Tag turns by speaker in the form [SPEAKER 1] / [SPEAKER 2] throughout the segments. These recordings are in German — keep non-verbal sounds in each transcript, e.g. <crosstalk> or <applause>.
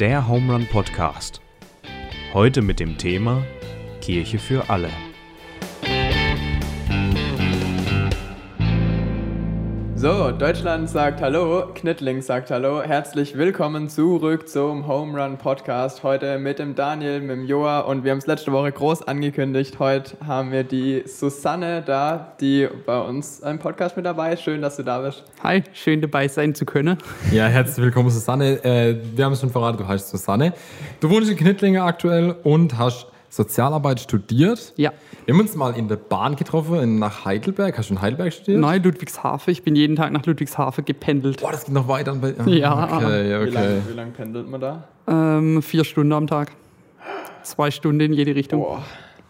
[SPEAKER 1] der Home Run Podcast. Heute mit dem Thema Kirche für alle.
[SPEAKER 2] So, Deutschland sagt Hallo, Knittling sagt Hallo. Herzlich willkommen zurück zum Home Run Podcast. Heute mit dem Daniel, mit dem Joa und wir haben es letzte Woche groß angekündigt. Heute haben wir die Susanne da, die bei uns im Podcast mit dabei ist. Schön, dass du da bist.
[SPEAKER 3] Hi, schön dabei sein zu können.
[SPEAKER 4] Ja, herzlich willkommen, Susanne. Äh, wir haben es schon verraten, du heißt Susanne. Du wohnst in Knittlinge aktuell und hast Sozialarbeit studiert.
[SPEAKER 3] Ja.
[SPEAKER 4] Wir haben uns mal in der Bahn getroffen, nach Heidelberg. Hast du in Heidelberg studiert?
[SPEAKER 3] Nein, Ludwigshafen. Ich bin jeden Tag nach Ludwigshafen gependelt.
[SPEAKER 4] Boah, das geht noch weiter. Bei, <laughs>
[SPEAKER 3] Ja.
[SPEAKER 4] Okay,
[SPEAKER 2] Wie
[SPEAKER 4] okay.
[SPEAKER 2] lange wie lang pendelt man da?
[SPEAKER 3] Ähm, vier Stunden am Tag. Zwei Stunden in jede Richtung.
[SPEAKER 2] Boah,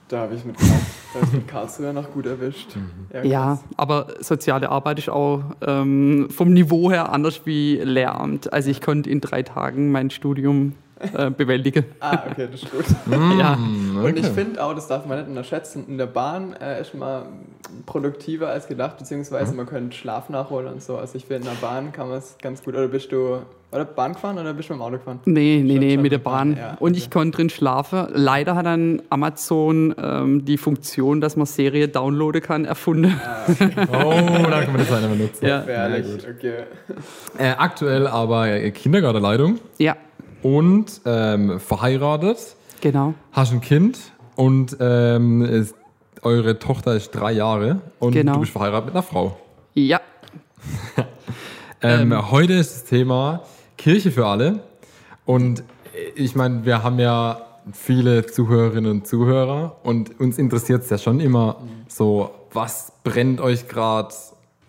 [SPEAKER 2] da habe ich mit, Karl- da Karlsruhe noch gut erwischt. Ja,
[SPEAKER 3] Ja,
[SPEAKER 2] krass.
[SPEAKER 3] aber soziale Arbeit ist auch ähm, vom Niveau her anders wie Lehramt. Also ich konnte in drei Tagen mein Studium äh, bewältigen.
[SPEAKER 2] Ah, okay, das ist gut. <laughs>
[SPEAKER 3] Ja.
[SPEAKER 2] Und ich finde auch, das darf man nicht unterschätzen, in der Bahn äh, ist man produktiver als gedacht, beziehungsweise man könnte Schlaf nachholen und so. Also ich finde, in der Bahn kann man es ganz gut. Oder bist du oder Bahn gefahren oder bist du mit dem Auto gefahren?
[SPEAKER 3] Nee, nee,
[SPEAKER 2] Schon-
[SPEAKER 3] nee,
[SPEAKER 2] schon
[SPEAKER 3] mit der
[SPEAKER 2] Bahn,
[SPEAKER 3] Bahn.
[SPEAKER 2] ja,
[SPEAKER 3] Und
[SPEAKER 2] okay.
[SPEAKER 3] ich konnte drin schlafen. Leider hat dann Amazon ähm, die Funktion, dass man Serie downloaden kann, erfunden. <laughs>
[SPEAKER 4] Oh, da kann man das eine benutzen.
[SPEAKER 3] Ja.
[SPEAKER 2] Gefährlich,
[SPEAKER 4] Ja,
[SPEAKER 2] okay.
[SPEAKER 4] Äh, aktuell aber äh, Kindergartenleitung
[SPEAKER 3] Ja,
[SPEAKER 4] und ähm, verheiratet.
[SPEAKER 3] genau.
[SPEAKER 4] Hast ein Kind und ähm, ist, eure Tochter ist drei Jahre und
[SPEAKER 3] Genau.
[SPEAKER 4] du bist verheiratet mit einer Frau.
[SPEAKER 3] Ja, <laughs>
[SPEAKER 4] Ähm, Heute ist das Thema Kirche für alle. Und ich meine, wir haben ja viele Zuhörerinnen und Zuhörer und uns interessiert es ja schon immer so, was brennt euch gerade,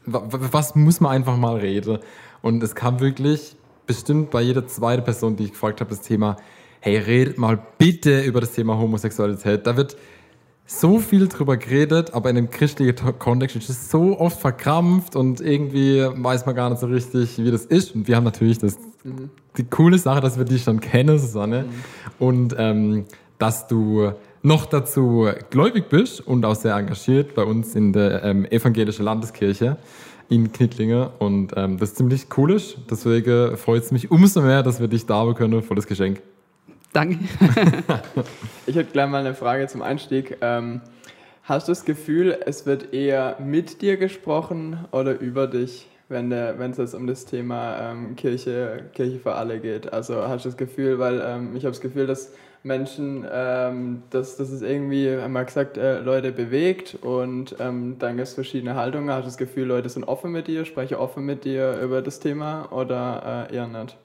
[SPEAKER 4] was muss man einfach mal reden. Und es kam wirklich bestimmt bei jeder zweiten Person, die ich gefragt habe, das Thema, hey, redet mal bitte über das Thema Homosexualität. Da wird so viel drüber geredet, aber in einem christlichen Kontext ist es so oft verkrampft und irgendwie weiß man gar nicht so richtig, wie das ist. Und wir haben natürlich das, die coole Sache, dass wir dich schon kennen, Susanne, und ähm, dass du noch dazu gläubig bist und auch sehr engagiert bei uns in der ähm, evangelischen Landeskirche in Knittlinge und ähm, das ziemlich cool ist. Deswegen freut es mich umso mehr, dass wir dich da haben können für das Geschenk.
[SPEAKER 3] danke. <laughs>
[SPEAKER 2] Ich hätte gleich mal eine Frage zum Einstieg. Ähm, hast du das Gefühl, es wird eher mit dir gesprochen oder über dich, wenn es jetzt um das Thema ähm, Kirche, Kirche für alle geht? Also hast du das Gefühl, weil ähm, ich habe das Gefühl, dass Menschen, ähm, dass das ist irgendwie, haben wir gesagt, äh, Leute bewegt und ähm, dann gibt es verschiedene Haltungen. Hast du das Gefühl, Leute sind offen mit dir, sprechen offen mit dir über das Thema oder äh, eher nicht?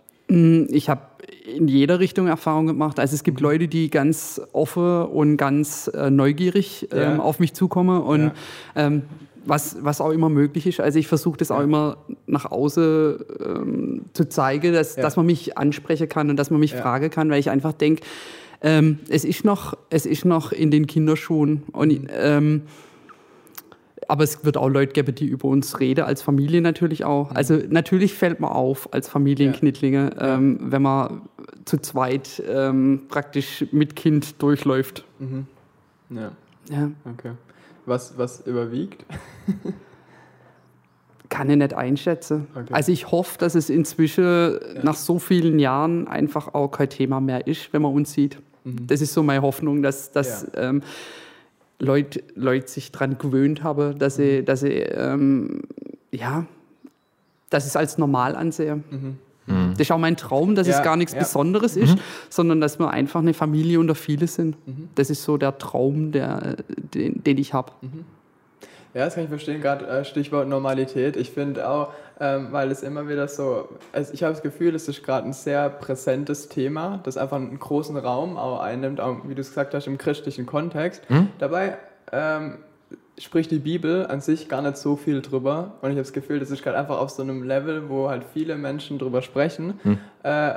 [SPEAKER 3] Ich habe in jeder Richtung Erfahrung gemacht. Also es gibt Leute, die ganz offen und ganz äh, neugierig ähm,
[SPEAKER 2] Ja.
[SPEAKER 3] auf mich zukommen und
[SPEAKER 2] Ja.
[SPEAKER 3] Was, was auch immer möglich ist. Also ich versuche das auch immer nach außen ähm, zu zeigen, dass,
[SPEAKER 2] Ja.
[SPEAKER 3] dass man mich ansprechen kann und dass man mich
[SPEAKER 2] Ja.
[SPEAKER 3] fragen kann, weil ich einfach denke, ähm, es, ist noch, es ist noch in den Kinderschuhen. Und, ähm, aber es wird auch Leute geben, die über uns reden, als Familie natürlich auch. Also natürlich fällt man auf als Familienknittlinge, ähm, wenn man zu zweit ähm, praktisch mit Kind durchläuft.
[SPEAKER 2] Ja,
[SPEAKER 3] Ja,
[SPEAKER 2] okay. Was, was überwiegt?
[SPEAKER 3] kann ich nicht einschätzen.
[SPEAKER 2] Okay.
[SPEAKER 3] Also ich hoffe, dass es inzwischen nach so vielen Jahren einfach auch kein Thema mehr ist, wenn man uns sieht. Das ist so meine Hoffnung, dass, dass ähm, Leute, Leute sich daran gewöhnt haben, dass sie, dass sie ähm, ja, dass ich es als normal ansehe. Das ist auch mein Traum, dass
[SPEAKER 2] Ja,
[SPEAKER 3] es gar nichts
[SPEAKER 2] ja.
[SPEAKER 3] Besonderes ist, sondern dass wir einfach eine Familie unter viele sind.
[SPEAKER 2] Mhm.
[SPEAKER 3] Das ist so der Traum, der, den, den ich habe.
[SPEAKER 2] Ja, das kann ich verstehen, gerade äh, Stichwort Normalität. Ich finde auch, ähm, weil es immer wieder so, also ich habe das Gefühl, es ist gerade ein sehr präsentes Thema, das einfach einen großen Raum auch einnimmt, auch wie du es gesagt hast, im christlichen Kontext. Dabei ähm, spricht die Bibel an sich gar nicht so viel drüber und ich habe das Gefühl, das ist gerade einfach auf so einem Level, wo halt viele Menschen drüber sprechen. Äh,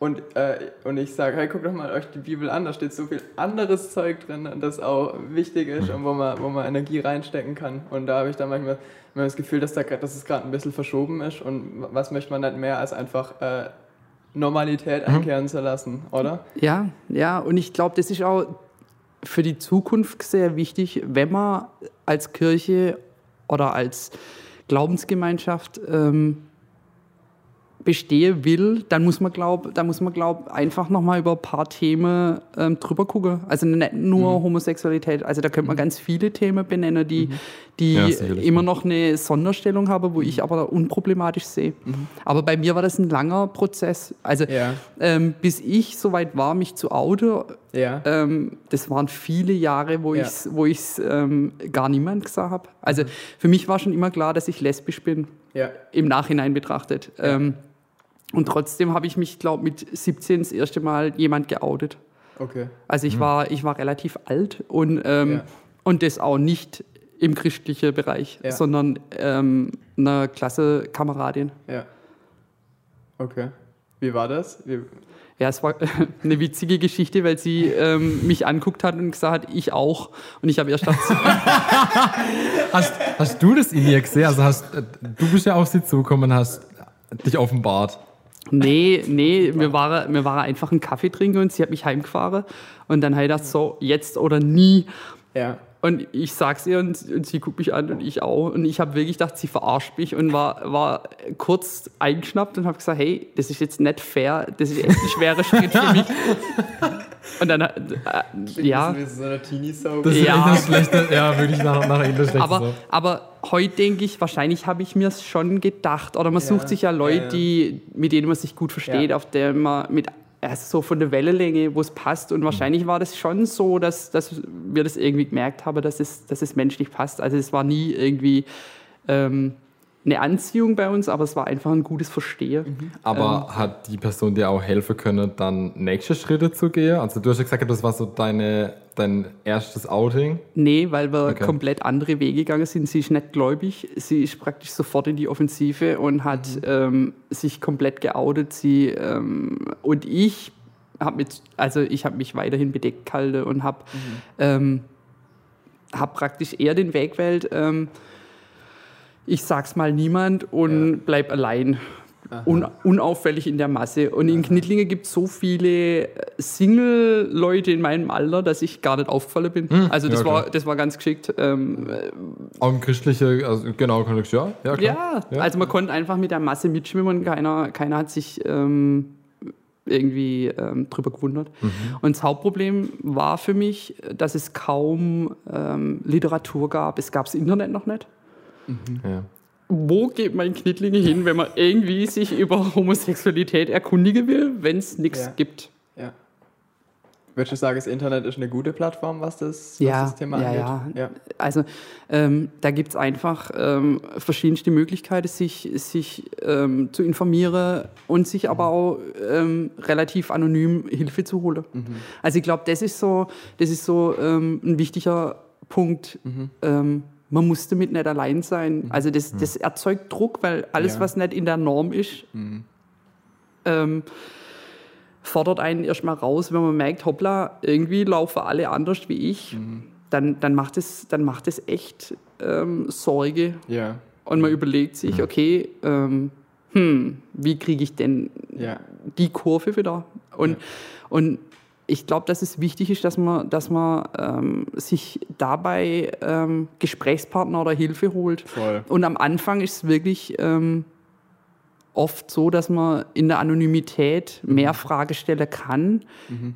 [SPEAKER 2] und, äh, und ich sage, hey, guckt doch mal euch die Bibel an, da steht so viel anderes Zeug drin, das auch wichtig ist und wo man, wo man Energie reinstecken kann. Und da habe ich dann manchmal, manchmal das Gefühl, dass, da, dass es gerade ein bisschen verschoben ist. Und was möchte man nicht mehr als einfach äh, Normalität einkehren zu lassen, oder?
[SPEAKER 3] Ja, ja, und ich glaube, das ist auch für die Zukunft sehr wichtig, wenn man als Kirche oder als Glaubensgemeinschaft ähm, bestehen will, dann muss man glaub, dann muss man glaub einfach noch mal über ein paar Themen ähm, drüber gucken. Also nicht nur
[SPEAKER 4] Mhm.
[SPEAKER 3] Homosexualität. Also da könnte man ganz viele Themen benennen, die, die
[SPEAKER 4] Ja,
[SPEAKER 3] immer noch eine Sonderstellung haben, wo ich aber unproblematisch sehe. Aber bei mir war das ein langer Prozess. Also
[SPEAKER 2] Ja.
[SPEAKER 3] ähm, bis ich soweit war, mich zu outen,
[SPEAKER 2] Ja.
[SPEAKER 3] ähm, das waren viele Jahre, wo
[SPEAKER 2] Ja.
[SPEAKER 3] ich es ähm, gar niemand gesagt habe. Also für mich war schon immer klar, dass ich lesbisch bin im Nachhinein betrachtet. Und trotzdem habe ich mich, glaube mit 17 das erste Mal jemand geoutet.
[SPEAKER 2] Okay.
[SPEAKER 3] Also ich, war, ich war relativ alt und, ähm,
[SPEAKER 2] Ja.
[SPEAKER 3] und das auch nicht im christlichen Bereich,
[SPEAKER 2] Ja.
[SPEAKER 3] sondern ähm, einer Klassenkameradin.
[SPEAKER 2] Ja. Okay. Wie war das? Wie,
[SPEAKER 3] Ja, es war <laughs> eine witzige Geschichte, weil sie ähm, mich anguckt hat und gesagt hat, ich auch. Und ich habe erst gedacht, <laughs> <laughs>
[SPEAKER 4] Hast, hast du das in ihr gesehen? Also hast, äh, du bist ja auf sie zugekommen und hast dich offenbart.
[SPEAKER 3] Nee, nee, mir war, mir war einfach einen Kaffee trinken und sie hat mich heimgefahren. Und dann habe ich gedacht, so, jetzt oder nie.
[SPEAKER 2] ja.
[SPEAKER 3] Und ich sag's ihr und, und sie guckt mich an und ich auch. Und ich habe wirklich gedacht, sie verarscht mich und war, war kurz eingeschnappt und habe gesagt, hey, das ist jetzt nicht fair, das ist echt ein schwerer Schritt für mich. <laughs> Und dann, äh, ja,
[SPEAKER 2] Wie so eine Teenie-Soap.
[SPEAKER 4] Das ist
[SPEAKER 3] Ja.
[SPEAKER 4] echt das Schlechte. Ja, wirklich nach, nach das Schlechte.
[SPEAKER 3] aber,
[SPEAKER 4] so.
[SPEAKER 3] aber heute denke ich, wahrscheinlich habe ich mir es schon gedacht. Oder man
[SPEAKER 2] Ja,
[SPEAKER 3] sucht sich ja Leute,
[SPEAKER 2] ja, ja.
[SPEAKER 3] Die, mit denen man sich gut versteht,
[SPEAKER 2] Ja.
[SPEAKER 3] auf der man mit also so von der Wellenlänge, wo es passt. Und wahrscheinlich war das schon so, dass, dass wir das irgendwie gemerkt haben, dass es, dass es menschlich passt. Also es war nie irgendwie ähm, eine Anziehung bei uns, aber es war einfach ein gutes Verstehen.
[SPEAKER 4] Aber hat die Person dir auch helfen können, dann nächste Schritte zu gehen? Also du hast ja gesagt, das war so deine, dein erstes Outing.
[SPEAKER 3] Nee, weil wir
[SPEAKER 4] Okay.
[SPEAKER 3] komplett andere Wege gegangen sind. Sie ist nicht gläubig. Sie ist praktisch sofort in die Offensive und hat ähm, sich komplett geoutet. Sie ähm, und ich habe mit, also ich habe mich weiterhin bedeckt gehalten und habe ähm, hab praktisch eher den Weg gewählt. Ich sag's mal niemand und bleib allein. Un unauffällig in der Masse. Und in Knittlingen gibt es so viele Single-Leute in meinem Alter, dass ich gar nicht aufgefallen bin. also das,
[SPEAKER 4] ja, klar.
[SPEAKER 3] war, das war ganz geschickt. Ähm,
[SPEAKER 4] Auch im christlichen, also genau, ja. Ja, klar.
[SPEAKER 3] ja, also man konnte einfach mit der Masse mitschwimmen und keiner, keiner hat sich ähm, irgendwie ähm, drüber gewundert. Und das Hauptproblem war für mich, dass es kaum ähm, Literatur gab. Es gab das Internet noch nicht.
[SPEAKER 4] Ja.
[SPEAKER 3] Wo geht man in Knittlinge hin, wenn man irgendwie sich über Homosexualität erkundigen will, wenn es nichts
[SPEAKER 2] Ja.
[SPEAKER 3] gibt?
[SPEAKER 2] Ja. Würdest du sagen, das Internet ist eine gute Plattform, was das, was
[SPEAKER 3] Ja,
[SPEAKER 2] das Thema
[SPEAKER 3] ja,
[SPEAKER 2] angeht?
[SPEAKER 3] ja. Also ähm, da gibt es einfach ähm, verschiedenste Möglichkeiten, sich, sich ähm, zu informieren und sich aber auch ähm, relativ anonym Hilfe zu holen. Also ich glaube, das ist so, das ist so ähm, ein wichtiger Punkt. Ähm, man muss damit nicht allein sein. Also das, das erzeugt Druck, weil alles,
[SPEAKER 2] Ja.
[SPEAKER 3] was nicht in der Norm ist, ähm, fordert einen erstmal raus, wenn man merkt, hoppla, irgendwie laufen alle anders wie ich, dann, dann, macht es, dann macht es echt ähm, Sorge.
[SPEAKER 2] Ja.
[SPEAKER 3] Und man überlegt sich, okay, ähm, hm, wie kriege ich denn
[SPEAKER 2] Ja.
[SPEAKER 3] die Kurve wieder? Und, und ich glaube, dass es wichtig ist, dass man, dass man ähm, sich dabei ähm, Gesprächspartner oder Hilfe holt.
[SPEAKER 2] Voll.
[SPEAKER 3] Und am Anfang ist es wirklich ähm, oft so, dass man in der Anonymität mehr
[SPEAKER 2] Mhm.
[SPEAKER 3] Fragen stellen kann,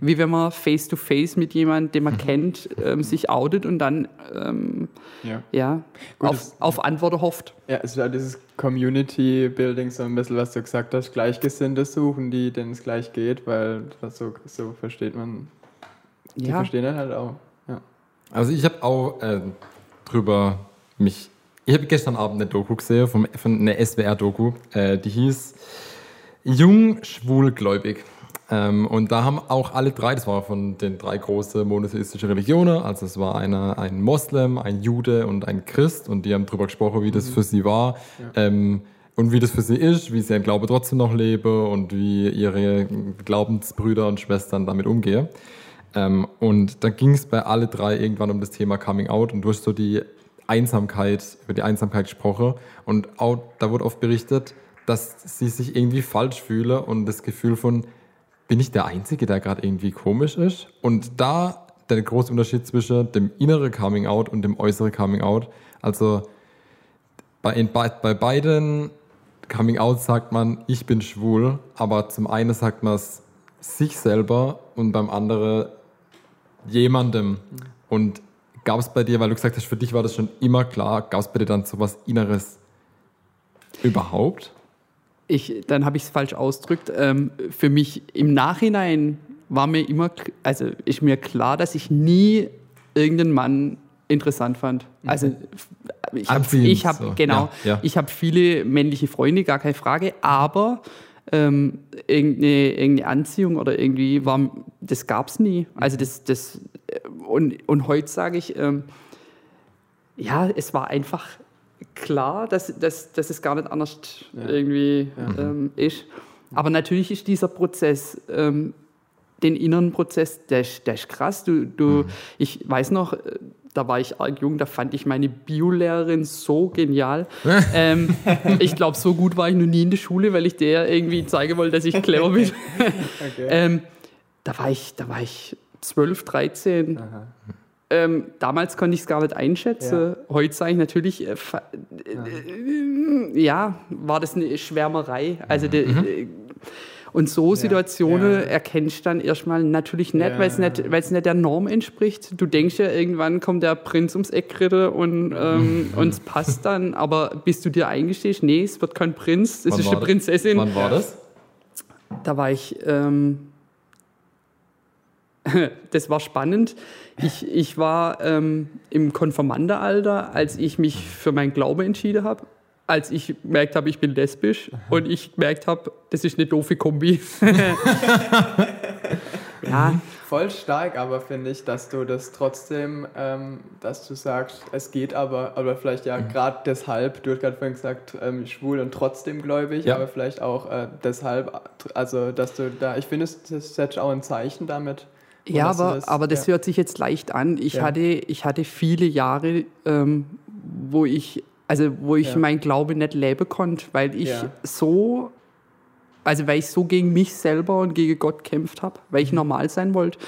[SPEAKER 3] wie wenn man face-to-face mit jemandem, den man
[SPEAKER 2] Mhm.
[SPEAKER 3] kennt, ähm, sich outet und dann ähm,
[SPEAKER 2] Ja.
[SPEAKER 3] ja,
[SPEAKER 2] Gut,
[SPEAKER 3] auf, auf Antworten hofft.
[SPEAKER 2] Ja, es ist ja dieses Community-Building, so ein bisschen, was du gesagt hast, Gleichgesinnte suchen, die, denen es gleich geht, weil das so, so versteht man, die
[SPEAKER 3] Ja.
[SPEAKER 2] verstehen dann halt auch. Ja.
[SPEAKER 4] Also ich habe auch äh, drüber mich. Ich habe gestern Abend eine Doku gesehen vom, von einer SWR-Doku, äh, die hieß Jung, schwul, gläubig. Ähm, und da haben auch alle drei, das war von den drei großen monotheistischen Religionen, also es war einer, ein Moslem, ein Jude und ein Christ und die haben darüber gesprochen, wie das für sie war ähm, und wie das für sie ist, wie sie ihren Glaube trotzdem noch leben und wie ihre Glaubensbrüder und Schwestern damit umgehen. Ähm, und da ging es bei alle drei irgendwann um das Thema Coming Out und du hast so die Einsamkeit, über die Einsamkeit gesprochen und auch, da wurde oft berichtet, dass sie sich irgendwie falsch fühle und das Gefühl von, bin ich der Einzige, der gerade irgendwie komisch ist? Und da der große Unterschied zwischen dem inneren Coming Out und dem äußeren Coming Out. Also bei, bei, bei beiden Coming Out sagt man, ich bin schwul, aber zum einen sagt man es sich selber und beim anderen jemandem. Und gab es bei dir, weil du gesagt hast, für dich war das schon immer klar, gab es bei dir dann so was Inneres überhaupt?
[SPEAKER 3] Ich, dann habe ich es falsch ausgedrückt. Ähm, für mich im Nachhinein war mir immer, also ist mir klar, dass ich nie irgendeinen Mann interessant fand. Also ich habe, hab,
[SPEAKER 4] so.
[SPEAKER 3] genau,
[SPEAKER 4] Ja, ja.
[SPEAKER 3] ich habe viele männliche Freunde, gar keine Frage, aber ähm, irgendeine, irgendeine Anziehung oder irgendwie war, das gab es nie. Also das, das und, und heute sage ich, ähm, ja, es war einfach klar, dass, dass, dass es gar nicht anders irgendwie ähm, ist. Aber natürlich ist dieser Prozess, ähm, den inneren Prozess, der ist, der ist krass. Du, du, Ich weiß noch, äh, da war ich arg jung, da fand ich meine Biolehrerin so genial. <laughs> ähm, ich glaube, so gut war ich noch nie in der Schule, weil ich der irgendwie zeigen wollte, dass ich clever bin. <laughs> ähm, da, war ich, da war ich 12, 13. Ähm, damals konnte ich es gar nicht einschätzen. Heute sage ich natürlich, äh, fa- äh, ja, war das eine Schwärmerei. Also de, äh, und so Situationen
[SPEAKER 2] ja.
[SPEAKER 3] erkennst du dann erstmal natürlich nicht,
[SPEAKER 2] Ja,
[SPEAKER 3] weil es nicht, weil's nicht der Norm entspricht. Du denkst ja, irgendwann kommt der Prinz ums Eck geritten und ähm, <laughs> es passt dann, aber bis du dir eingestehst, nee, es wird kein Prinz, es
[SPEAKER 4] Wann
[SPEAKER 3] ist eine
[SPEAKER 4] das?
[SPEAKER 3] Prinzessin.
[SPEAKER 4] Wann war das?
[SPEAKER 3] Da war ich, ähm, <laughs> das war spannend. Ich, ich war ähm, im Konfirmandealter, als ich mich für meinen Glaube entschieden habe. Als ich gemerkt habe, ich bin lesbisch und ich gemerkt habe, das ist eine doofe Kombi. <laughs> ja,
[SPEAKER 2] Voll stark, aber finde ich, dass du das trotzdem, ähm, dass du sagst, es geht aber, aber vielleicht ja
[SPEAKER 4] Mhm.
[SPEAKER 2] gerade deshalb, du hast gerade vorhin gesagt, ähm, schwul und trotzdem gläubig,
[SPEAKER 4] Ja.
[SPEAKER 2] aber vielleicht auch äh, deshalb, also dass du da, ich finde, es- das setzt auch ein Zeichen damit.
[SPEAKER 3] Ja, aber, aber das
[SPEAKER 2] ja.
[SPEAKER 3] hört sich jetzt leicht an. Ich,
[SPEAKER 2] Ja.
[SPEAKER 3] hatte, ich hatte viele Jahre, ähm, wo ich, also wo ich
[SPEAKER 2] Ja.
[SPEAKER 3] mein Glaube nicht leben konnte, weil ich
[SPEAKER 2] Ja.
[SPEAKER 3] so, also weil ich so gegen mich selber und gegen Gott kämpft habe, weil
[SPEAKER 2] Mhm.
[SPEAKER 3] ich normal sein wollte.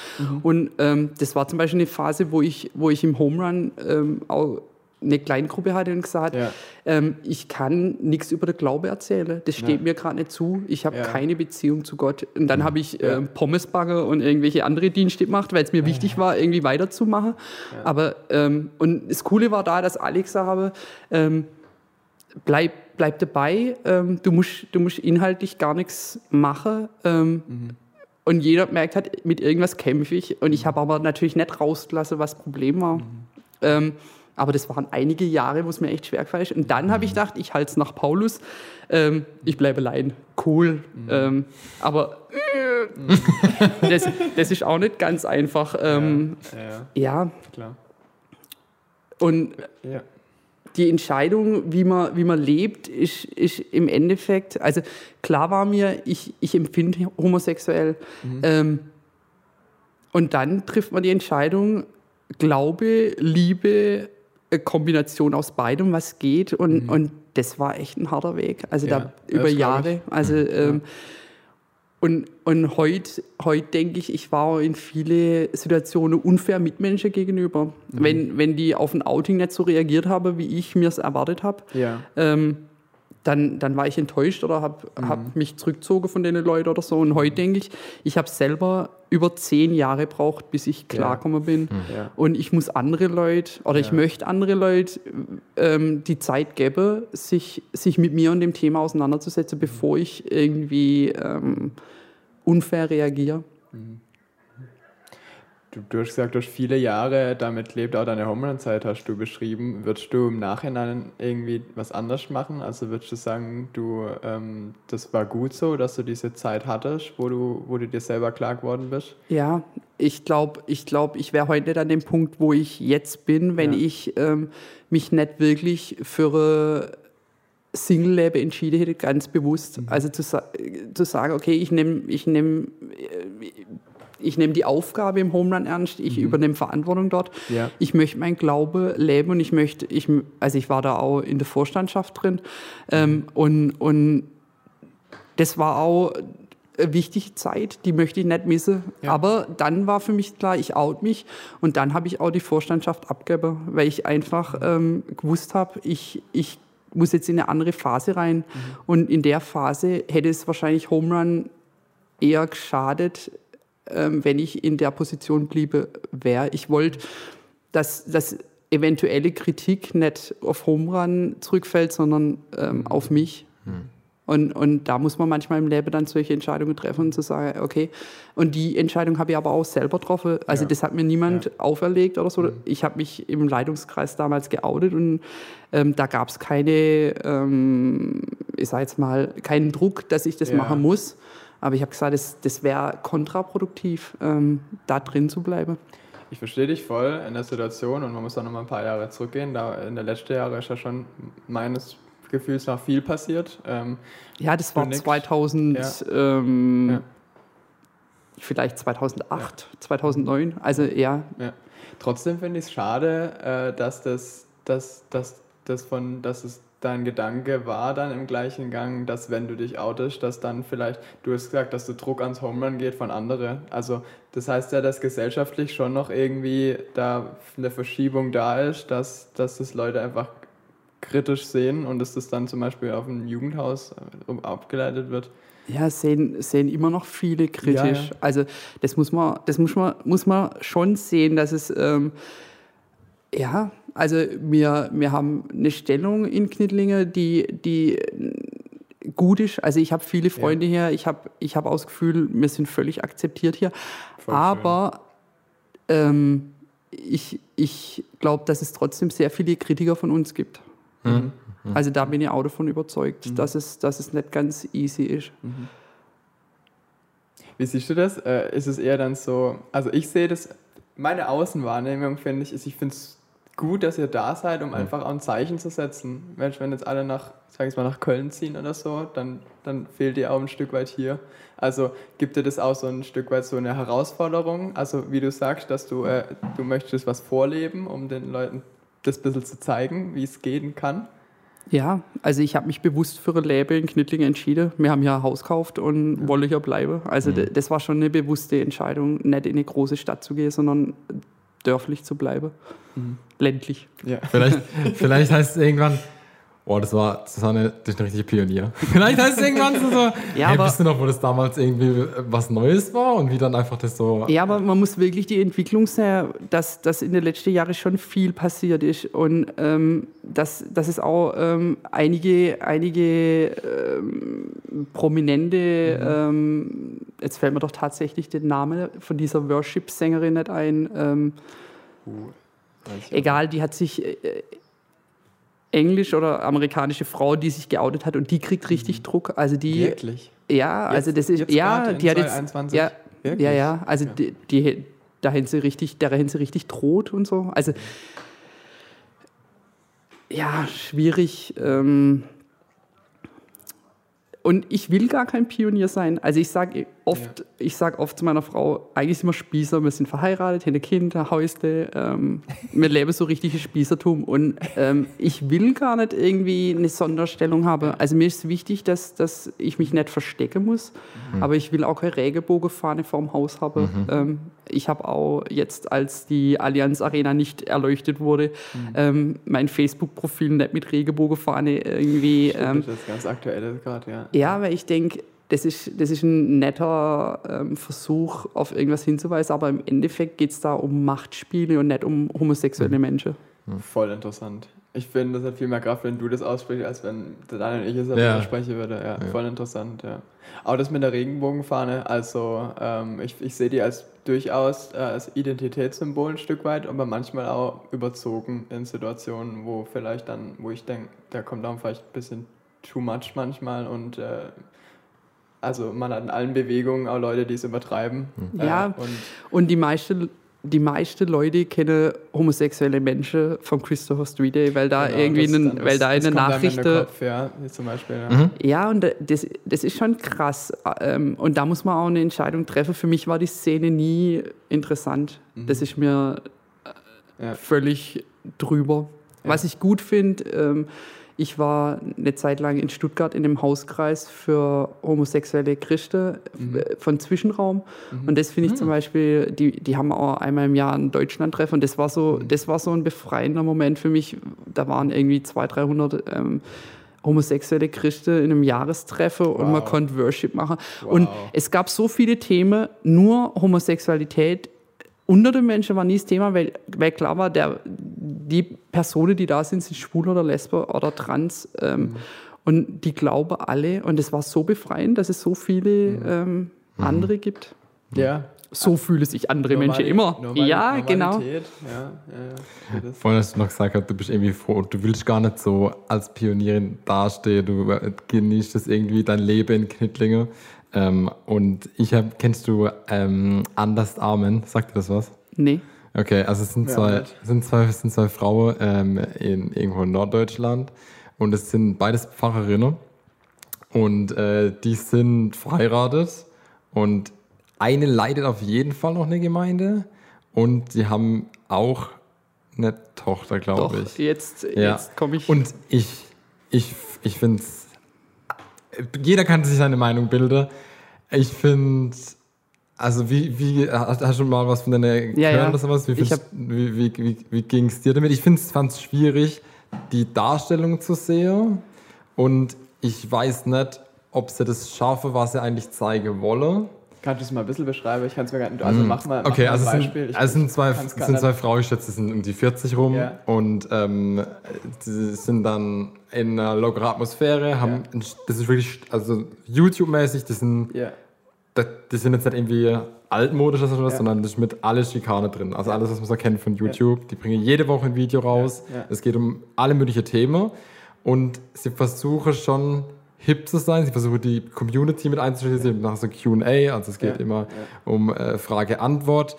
[SPEAKER 3] Und ähm, das war zum Beispiel eine Phase, wo ich, wo ich im Home Run ähm, auch eine Kleingruppe hatte und gesagt,
[SPEAKER 2] Ja.
[SPEAKER 3] ähm, ich kann nichts über den Glaube erzählen. Das steht
[SPEAKER 2] Ja.
[SPEAKER 3] mir gerade nicht zu. Ich habe
[SPEAKER 2] Ja.
[SPEAKER 3] keine Beziehung zu Gott. Und dann habe ich ähm, Pommesbagger und irgendwelche andere Dienste gemacht, weil es mir wichtig war, irgendwie weiterzumachen. Aber ähm, und das Coole war da, dass Alex habe, ähm, bleib, bleib dabei. Ähm, du, musst, du musst inhaltlich gar nichts machen. Ähm, Und jeder merkt hat, mit irgendwas kämpfe ich. Und ich habe aber natürlich nicht rausgelassen, was das Problem war. Ähm, aber das waren einige Jahre, wo es mir echt schwer gefallen ist. Und dann habe ich gedacht, ich halte es nach Paulus. Ähm, ich bleibe allein. Cool. Ähm, aber äh, das, das ist auch nicht ganz einfach. Ähm,
[SPEAKER 2] Ja,
[SPEAKER 3] ja,
[SPEAKER 2] klar.
[SPEAKER 3] und
[SPEAKER 2] Ja.
[SPEAKER 3] die Entscheidung, wie man, wie man lebt, ist, ist im Endeffekt, also klar war mir, ich, ich empfinde homosexuell. Ähm, und dann trifft man die Entscheidung, Glaube, Liebe, Kombination aus beidem, was geht. Und, und das war echt ein harter Weg. Also
[SPEAKER 2] Ja,
[SPEAKER 3] da über. Jahre. Also ähm, und, und heute heut denke ich, ich war in viele Situationen unfair Mitmenschen gegenüber.
[SPEAKER 2] Mhm.
[SPEAKER 3] Wenn, wenn die auf ein Outing nicht so reagiert haben, wie ich mir es erwartet habe,
[SPEAKER 2] Ja.
[SPEAKER 3] ähm, dann, dann war ich enttäuscht oder habe
[SPEAKER 2] Mhm.
[SPEAKER 3] hab mich zurückgezogen von den Leuten oder so. Und heute denke ich, ich habe selber über zehn Jahre braucht, bis ich klargekommen bin.
[SPEAKER 2] Ja.
[SPEAKER 3] Und ich muss andere Leute oder ich
[SPEAKER 2] Ja.
[SPEAKER 3] möchte andere Leute ähm, die Zeit geben, sich, sich mit mir und dem Thema auseinanderzusetzen, bevor ich irgendwie ähm, unfair reagiere.
[SPEAKER 2] Du, du hast gesagt, du hast viele Jahre damit lebt, auch deine Homerun-Zeit hast du beschrieben. Würdest du im Nachhinein irgendwie was anders machen? Also würdest du sagen, du, ähm, das war gut so, dass du diese Zeit hattest, wo du, wo du dir selber klar geworden bist?
[SPEAKER 3] Ja, ich glaube, ich, glaub, ich wäre heute nicht an dem Punkt, wo ich jetzt bin, wenn
[SPEAKER 2] Ja.
[SPEAKER 3] ich ähm, mich nicht wirklich für Single-Leben entschieden hätte, ganz bewusst. Also zu, sa zu sagen, okay, ich nehme ich nehm, äh, ich nehm die Aufgabe im Home Run ernst, ich übernehme Verantwortung dort.
[SPEAKER 2] Ja.
[SPEAKER 3] Ich möchte meinen Glaube leben und ich möchte, ich, also ich war da auch in der Vorstandschaft drin ähm, und, und das war auch eine wichtige Zeit, die möchte ich nicht missen.
[SPEAKER 2] Ja.
[SPEAKER 3] Aber dann war für mich klar, ich out mich und dann habe ich auch die Vorstandschaft abgegeben, weil ich einfach ähm, gewusst habe, ich, ich muss jetzt in eine andere Phase rein. Mhm. Und in der Phase hätte es wahrscheinlich Home Run eher geschadet, wenn ich in der Position bliebe, wäre. Ich wollte, dass, dass eventuelle Kritik nicht auf Home Run zurückfällt, sondern ähm, mhm. auf mich. Mhm. Und, und da muss man manchmal im Leben dann solche Entscheidungen treffen und zu sagen, okay, und die Entscheidung habe ich aber auch selber getroffen. Also ja. das hat mir niemand ja. auferlegt oder so. Mhm. Ich habe mich im Leitungskreis damals geoutet und ähm, da gab es keine, ähm, ich sage jetzt mal, keinen Druck, dass ich das ja. machen muss. Aber ich habe gesagt, das, das wäre kontraproduktiv, ähm, da drin zu bleiben.
[SPEAKER 2] Ich verstehe dich voll in der Situation und man muss auch noch mal ein paar Jahre zurückgehen. Da in der letzten Jahre ist ja schon meines Gefühls nach viel passiert.
[SPEAKER 3] Ähm, ja, das war 2000, ja. Ähm, ja. vielleicht 2008, ja. 2009, also.
[SPEAKER 2] Ja. Trotzdem finde ich es schade, äh, dass das, dass, dass, dass, von, dass es dein Gedanke war dann im gleichen Gang, dass wenn du dich outest, dass dann vielleicht, du hast gesagt, dass der Druck ans Home Run geht von anderen. Also das heißt ja, dass gesellschaftlich schon noch irgendwie da eine Verschiebung da ist, dass, dass das Leute einfach kritisch sehen und dass das dann zum Beispiel auf ein Jugendhaus äh, abgeleitet wird?
[SPEAKER 3] Ja, sehen, sehen immer noch viele kritisch. Ja, ja. Also das muss man, das muss man, muss man schon sehen, dass es ähm, ja, also wir, wir haben eine Stellung in Knittlinge, die, die gut ist. Also ich habe viele Freunde ja. hier, ich habe ich hab auch das Gefühl, wir sind völlig akzeptiert hier. Voll Aber ähm, ich, ich glaube, dass es trotzdem sehr viele Kritiker von uns gibt. Mhm. mhm. Also da bin ich auch davon überzeugt, mhm. dass, es, dass es nicht ganz easy ist. Mhm.
[SPEAKER 2] Wie siehst du das? Äh, ist es eher dann so, also ich sehe das, meine Außenwahrnehmung finde ich, ist, ich finde es gut, dass ihr da seid, um einfach auch ein Zeichen zu setzen. Mensch, wenn jetzt alle nach, sag ich mal, nach Köln ziehen oder so, dann, dann fehlt ihr auch ein Stück weit hier. Also gibt dir das auch so ein Stück weit so eine Herausforderung? Also wie du sagst, dass du, äh, du möchtest was vorleben, um den Leuten das ein bisschen zu zeigen, wie es gehen kann?
[SPEAKER 3] Ja, also ich habe mich bewusst für ein Label in Knittlingen entschieden. Wir haben ja ein Haus gekauft und ja. wollen hier bleiben. Also mhm. das war schon eine bewusste Entscheidung, nicht in eine große Stadt zu gehen, sondern dörflich zu bleiben. Mhm. Ländlich.
[SPEAKER 4] Ja. Vielleicht, <laughs> vielleicht heißt es irgendwann, Boah, das war, das war eine, das ist ein richtiger Pionier. <laughs> Vielleicht heißt es irgendwann so, ja, hey, aber, wisst ihr noch, wo das damals irgendwie was Neues war und wie dann einfach das so...
[SPEAKER 3] Ja, aber man muss wirklich die Entwicklung sehen, dass, dass in den letzten Jahren schon viel passiert ist und ähm, dass, dass es auch ähm, einige, einige ähm, prominente, mhm. Ähm, jetzt fällt mir doch tatsächlich der Name von dieser Worship-Sängerin nicht ein, ähm, uh, egal, die hat sich... Äh, englisch oder amerikanische Frau, die sich geoutet hat und die kriegt richtig mhm. Druck. Also die.
[SPEAKER 2] Wirklich?
[SPEAKER 3] Ja, also das ist ja, die hat jetzt ja, ja, ja, also ja. die, die da haben sie richtig, haben sie richtig droht und so. Also ja, schwierig. Ähm, und ich will gar kein Pionier sein. Also ich sage oft, ja. ich sage oft zu meiner Frau, eigentlich sind wir Spießer, wir sind verheiratet, haben ein Kind, ein Häusle, ähm, wir leben so richtiges Spießertum und ähm, ich will gar nicht irgendwie eine Sonderstellung haben. Also mir ist wichtig, dass, dass ich mich nicht verstecken muss, mhm. aber ich will auch keine Regenbogenfahne vorm Haus haben. Mhm. Ähm, ich habe auch jetzt, als die Allianz Arena nicht erleuchtet wurde, mhm. ähm, mein Facebook-Profil nicht mit Regenbogenfahne irgendwie.
[SPEAKER 2] Ähm, das ist ganz aktuell gerade, ja.
[SPEAKER 3] Ja, weil ich denke, das ist, das ist ein netter ähm, Versuch, auf irgendwas hinzuweisen, aber im Endeffekt geht es da um Machtspiele und nicht um homosexuelle mhm. Menschen.
[SPEAKER 2] Voll interessant. Ich finde, das hat viel mehr Kraft, wenn du das aussprichst, als wenn Daniel und ich es ja. sprechen würde. Ja, ja, voll interessant, ja. Aber das mit der Regenbogenfahne, also ähm, ich, ich sehe die als durchaus äh, als Identitätssymbol ein Stück weit, aber manchmal auch überzogen in Situationen, wo vielleicht dann, wo ich denke, da kommt dann vielleicht ein bisschen too much manchmal und äh, also man hat in allen Bewegungen auch Leute, die es übertreiben.
[SPEAKER 3] Ja, äh, und, und die meisten die meisten Leute kennen homosexuelle Menschen vom Christopher Street Day, weil da genau, irgendwie einen, das, weil da eine Nachricht. Kopf, ja, zum Beispiel. Ja, mhm. ja und das, das ist schon krass. Ähm, und da muss man auch eine Entscheidung treffen. Für mich war die Szene nie interessant. Mhm. Das ist mir ja. völlig drüber. Ja. Was ich gut finde, ähm, ich war eine Zeit lang in Stuttgart in einem Hauskreis für homosexuelle Christen äh, von Zwischenraum. Und das finde ich zum Beispiel, die, die haben auch einmal im Jahr ein Deutschlandtreffen. Und das war, so, das war so ein befreiender Moment für mich. Da waren irgendwie 200, 300 ähm, homosexuelle Christen in einem Jahrestreffen und man konnte Worship machen. Und es gab so viele Themen, nur Homosexualität unter den Menschen war nie das Thema, weil, weil klar war, der, die Personen, die da sind, sind schwul oder lesbe oder trans. Ähm, Und die glauben alle, und es war so befreiend, dass es so viele ähm, andere gibt.
[SPEAKER 2] Ja.
[SPEAKER 3] So fühlen sich andere Menschen
[SPEAKER 2] Normali-
[SPEAKER 3] immer.
[SPEAKER 2] Normali-
[SPEAKER 3] ja, genau.
[SPEAKER 2] Normalität. Ja, ja, ja. Das-
[SPEAKER 4] Vorhin hast du noch gesagt, du bist irgendwie froh, du willst gar nicht so als Pionierin dastehen, du äh, genießt es irgendwie dein Leben in Knittlinge. Ähm, und ich habe, kennst du ähm, Anders Armen? Sagt dir das was?
[SPEAKER 3] Nee.
[SPEAKER 4] Okay, also es sind
[SPEAKER 2] Ja,
[SPEAKER 4] zwei, es sind zwei, sind zwei Frauen ähm, in irgendwo in Norddeutschland und es sind beides Pfarrerinnen und äh, die sind verheiratet und eine leitet auf jeden Fall noch eine Gemeinde und die haben auch eine Tochter, glaube
[SPEAKER 3] Doch,
[SPEAKER 4] ich.
[SPEAKER 3] jetzt,
[SPEAKER 4] Ja.
[SPEAKER 3] jetzt komme ich.
[SPEAKER 4] Und ich, ich, ich finde es. Jeder kann sich seine Meinung bilden. Ich finde. Also, wie, wie, hast, du mal was von deiner gehört
[SPEAKER 3] ja.
[SPEAKER 4] oder sowas? Wie,
[SPEAKER 3] hab-
[SPEAKER 4] wie, wie, wie, wie ging es dir damit? Ich fand es schwierig, die Darstellung zu sehen. Und ich weiß nicht, ob sie das schaffen, was sie eigentlich zeigen wollen.
[SPEAKER 2] Kannst du es mal ein bisschen beschreiben? Ich kann es mir gar nicht. Also mach mal, mach
[SPEAKER 4] Okay,
[SPEAKER 2] mal
[SPEAKER 4] also,
[SPEAKER 2] ein
[SPEAKER 4] es
[SPEAKER 2] Beispiel.
[SPEAKER 4] sind,
[SPEAKER 2] Ich-
[SPEAKER 4] also sind zwei, sind zwei Frauen, ich schätze, die sind um die 40 rum
[SPEAKER 2] Ja.
[SPEAKER 4] und ähm, die sind dann in einer lockeren Atmosphäre, haben, ein- das ist wirklich, also YouTube-mäßig, die sind,
[SPEAKER 2] Ja.
[SPEAKER 4] das- die sind jetzt nicht irgendwie altmodisch oder sowas,
[SPEAKER 2] Ja.
[SPEAKER 4] sondern das ist mit alle Schikane drin. Also alles, was man so kennt von YouTube. Die bringen jede Woche ein Video raus.
[SPEAKER 2] Ja.
[SPEAKER 4] Es geht um alle möglichen Themen und sie versuchen schon hip zu sein. Sie versuchen die Community mit einzuschließen. Sie machen so Q&A, also es geht
[SPEAKER 2] Ja.
[SPEAKER 4] immer um äh, Frage-Antwort.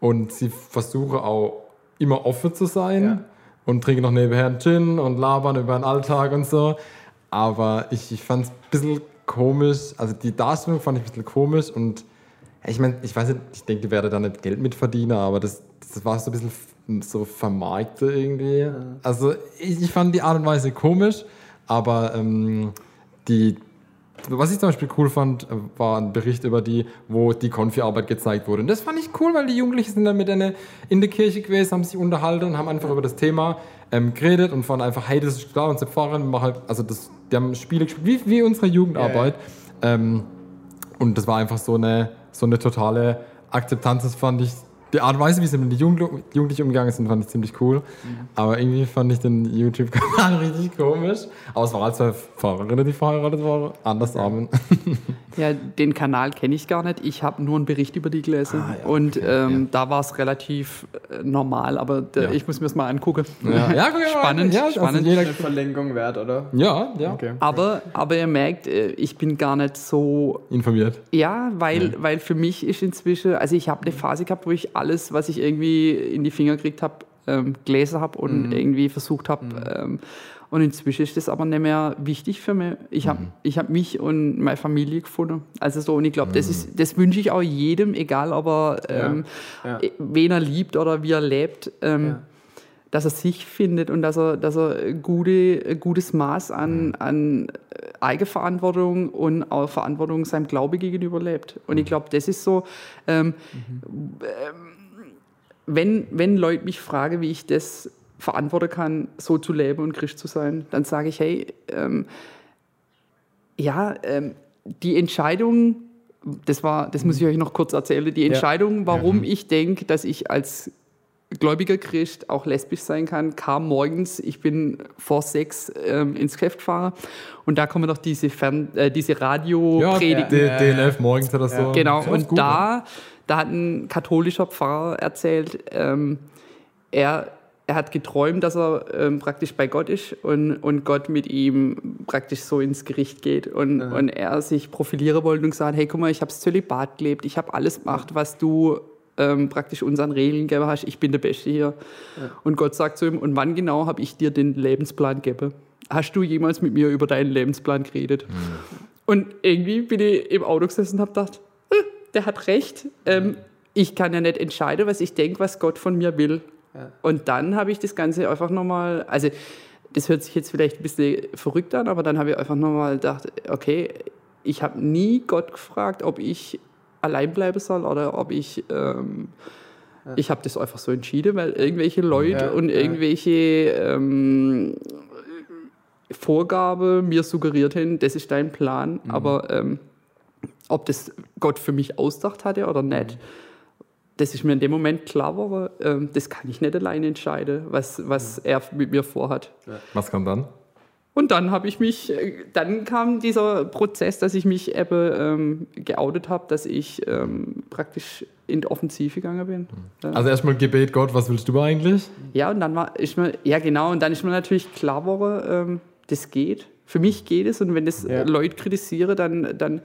[SPEAKER 4] Und sie versuchen auch immer offen zu sein
[SPEAKER 2] Ja.
[SPEAKER 4] und trinken noch nebenher einen Gin und labern über den Alltag und so. Aber ich, ich fand es ein bisschen komisch. Also die Darstellung fand ich ein bisschen komisch und ich meine, ich weiß nicht, ich denke, die werden da nicht Geld mit verdienen, aber das, das war so ein bisschen so vermarktet irgendwie. Also ich, ich fand die Art und Weise komisch, aber ähm, die, was ich zum Beispiel cool fand, äh, war ein Bericht über die, wo die Konfi-Arbeit gezeigt wurde. Und das fand ich cool, weil die Jugendlichen sind dann mit einer in der Kirche gewesen, haben sich unterhalten und haben einfach über das Thema ähm, geredet und fanden einfach, hey, das ist klar, unsere Pfarrer machen halt, also das, die haben Spiele gespielt, wie, wie unsere Jugendarbeit. Ähm, und das war einfach so eine, so eine totale Akzeptanz. Das fand ich, die Art und Weise, wie sie mit den Jugend- Jugendlichen umgegangen sind, fand ich ziemlich cool. Aber irgendwie fand ich den YouTube-Kanal <laughs> richtig komisch. Aber es waren halt zwei Fahrerinnen, die verheiratet waren. Anders Armen. <laughs>
[SPEAKER 3] Ja, den Kanal kenne ich gar nicht. Ich habe nur einen Bericht über die gelesen.
[SPEAKER 4] Ah, ja,
[SPEAKER 3] und
[SPEAKER 4] okay,
[SPEAKER 3] ähm,
[SPEAKER 4] ja.
[SPEAKER 3] da war es relativ äh, normal, aber da,
[SPEAKER 4] Ja.
[SPEAKER 3] ich muss mir das mal angucken.
[SPEAKER 4] Ja, ja, guck mal,
[SPEAKER 3] spannend,
[SPEAKER 4] ja, also
[SPEAKER 3] spannend.
[SPEAKER 4] jeder-
[SPEAKER 2] Eine Verlinkung wert, oder?
[SPEAKER 4] Ja, ja.
[SPEAKER 2] Okay.
[SPEAKER 3] aber, aber ihr merkt, äh, ich bin gar nicht so
[SPEAKER 4] Informiert.
[SPEAKER 3] Ja, weil, weil für mich ist inzwischen, also ich habe eine Phase gehabt, wo ich alles, was ich irgendwie in die Finger gekriegt habe, ähm, gelesen habe und irgendwie versucht habe. Ähm, und inzwischen ist das aber nicht mehr wichtig für mich. Ich habe ich hab mich und meine Familie gefunden. Also so, und ich glaube, das, ist- das wünsche ich auch jedem, egal ob er, ähm,
[SPEAKER 2] Ja.
[SPEAKER 3] wen er liebt oder wie er lebt. Ähm,
[SPEAKER 2] Ja.
[SPEAKER 3] dass er sich findet und dass er, dass er gute, ein gutes Maß an, an Eigenverantwortung und auch Verantwortung seinem Glaube gegenüber lebt. Und ich glaube, das ist so, ähm, ähm, wenn, wenn Leute mich fragen, wie ich das verantworten kann, so zu leben und Christ zu sein, dann sage ich, hey, ähm, ja, ähm, die Entscheidung, das war, das muss ich euch noch kurz erzählen, die Entscheidung, warum ich denke, dass ich als gläubiger Christ auch lesbisch sein kann, kam morgens, ich bin vor sechs ähm, ins Geschäft gefahren. Und da kommen noch diese, Fern äh, diese
[SPEAKER 4] Ja,
[SPEAKER 3] Radio-Predigten.
[SPEAKER 4] D- DLF morgens oder so.
[SPEAKER 3] Genau, und
[SPEAKER 4] gut,
[SPEAKER 3] da, da hat ein katholischer Pfarrer erzählt, ähm, er, er hat geträumt, dass er ähm, praktisch bei Gott ist und, und Gott mit ihm praktisch so ins Gericht geht. Und, und er sich profilieren wollte und gesagt, hey, guck mal, ich habe Zölibat gelebt, ich habe alles gemacht, was du ähm, praktisch unseren Regeln gegeben hast, ich bin der Beste hier. Und Gott sagt zu ihm, und wann genau habe ich dir den Lebensplan gegeben? Hast du jemals mit mir über deinen Lebensplan geredet? Und irgendwie bin ich im Auto gesessen und habe gedacht, "Äh, der hat recht. Ähm, ich kann ja nicht entscheiden, was ich denke, was Gott von mir will. Und dann habe ich das Ganze einfach nochmal, also das hört sich jetzt vielleicht ein bisschen verrückt an, aber dann habe ich einfach nochmal gedacht, okay, ich habe nie Gott gefragt, ob ich allein bleiben soll oder ob ich. Ähm, Ich habe das einfach so entschieden, weil irgendwelche Leute
[SPEAKER 2] Ja,
[SPEAKER 3] und
[SPEAKER 2] ja.
[SPEAKER 3] irgendwelche ähm, Vorgabe mir suggeriert haben, das ist dein Plan.
[SPEAKER 2] Mhm.
[SPEAKER 3] Aber ähm, ob das Gott für mich ausgedacht hatte oder nicht, das ist mir in dem Moment klar geworden. Ähm, das kann ich nicht alleine entscheiden, was, was
[SPEAKER 2] Mhm.
[SPEAKER 3] er mit mir vorhat.
[SPEAKER 4] Was kommt dann?
[SPEAKER 3] Und dann habe ich mich, äh, dann kam dieser Prozess, dass ich mich eben ähm, geoutet habe, dass ich ähm, praktisch in die Offensive gegangen bin. Ja.
[SPEAKER 4] Also erstmal Gebet, Gott, was willst du eigentlich?
[SPEAKER 3] Ja, und dann war ist mir, ja genau, und dann ist mir natürlich klar geworden, ähm, das geht. Für mich geht es und wenn das
[SPEAKER 2] Ja.
[SPEAKER 3] Leute kritisiere, dann, dann,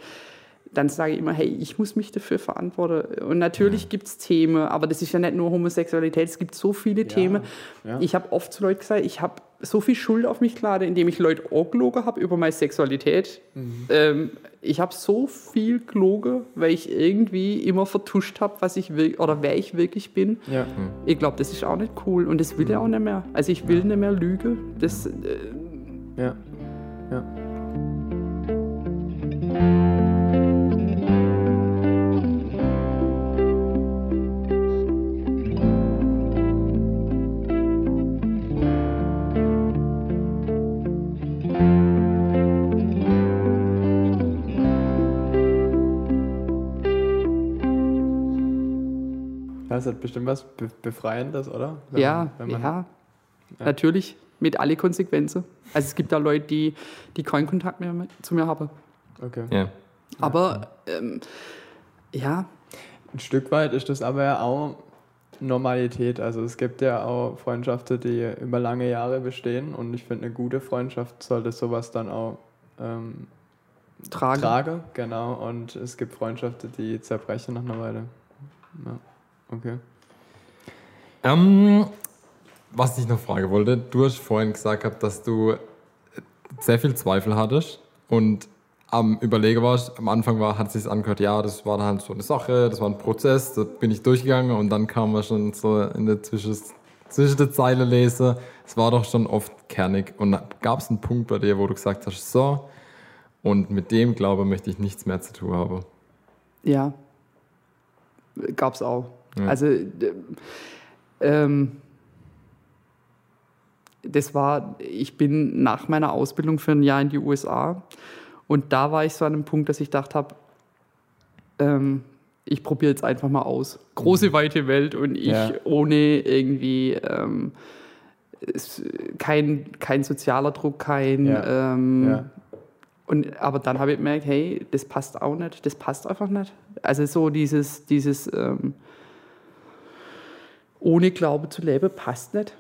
[SPEAKER 3] dann sage ich immer, hey, ich muss mich dafür verantworten. Und natürlich gibt es Themen, aber das ist ja nicht nur Homosexualität, es gibt so viele Themen.
[SPEAKER 2] ja.
[SPEAKER 3] Ich habe oft zu Leuten gesagt, ich habe so viel Schuld auf mich geladen, indem ich Leute auch gelogen habe über meine Sexualität. Ähm, ich habe so viel gelogen, weil ich irgendwie immer vertuscht habe, was ich will oder wer ich wirklich bin.
[SPEAKER 2] Ja.
[SPEAKER 3] Ich glaube, das ist auch nicht cool und das will ich auch nicht mehr. Also ich will nicht mehr lügen. Das, äh,
[SPEAKER 2] Ja. Ja. Es hat bestimmt was Be Befreiendes, oder? Wenn
[SPEAKER 3] ja,
[SPEAKER 2] man- wenn man-
[SPEAKER 3] ja, natürlich mit alle Konsequenzen. Also es gibt da Leute, die, die keinen Kontakt mehr mit, zu mir haben.
[SPEAKER 2] Okay.
[SPEAKER 4] Ja.
[SPEAKER 3] Aber ähm, ja,
[SPEAKER 2] Ein Stück weit ist das aber ja auch Normalität. Also es gibt ja auch Freundschaften, die über lange Jahre bestehen und ich finde, eine gute Freundschaft sollte sowas dann auch ähm,
[SPEAKER 3] tragen.
[SPEAKER 2] tragen. Genau. Und es gibt Freundschaften, die zerbrechen nach einer Weile. Ja. Okay.
[SPEAKER 4] Ähm, was ich noch fragen wollte, du hast vorhin gesagt, gehabt, dass du sehr viel Zweifel hattest und am Überlegen warst, am Anfang war, hat es sich angehört, ja, das war dann halt so eine Sache, das war ein Prozess, da bin ich durchgegangen und dann kam man schon so in der Zwischen, zwischen der Zeile lesen, es war doch schon oft kernig und gab es einen Punkt bei dir, wo du gesagt hast, so, und mit dem Glaube möchte ich nichts mehr zu tun haben.
[SPEAKER 3] Ja, gab es auch.
[SPEAKER 4] Ja.
[SPEAKER 3] Also, ähm, das war, ich bin nach meiner Ausbildung für ein Jahr in die USA und da war ich so an einem Punkt, dass ich gedacht habe, ähm, ich probiere jetzt einfach mal aus. Große, weite Welt und ich
[SPEAKER 2] Ja.
[SPEAKER 3] ohne irgendwie ähm, es, kein, kein sozialer Druck, kein
[SPEAKER 2] Ja.
[SPEAKER 3] ähm,
[SPEAKER 2] Ja.
[SPEAKER 3] und, aber dann habe ich gemerkt, hey, das passt auch nicht, das passt einfach nicht. Also so dieses, dieses ähm, ohne Glaube zu leben, passt nicht.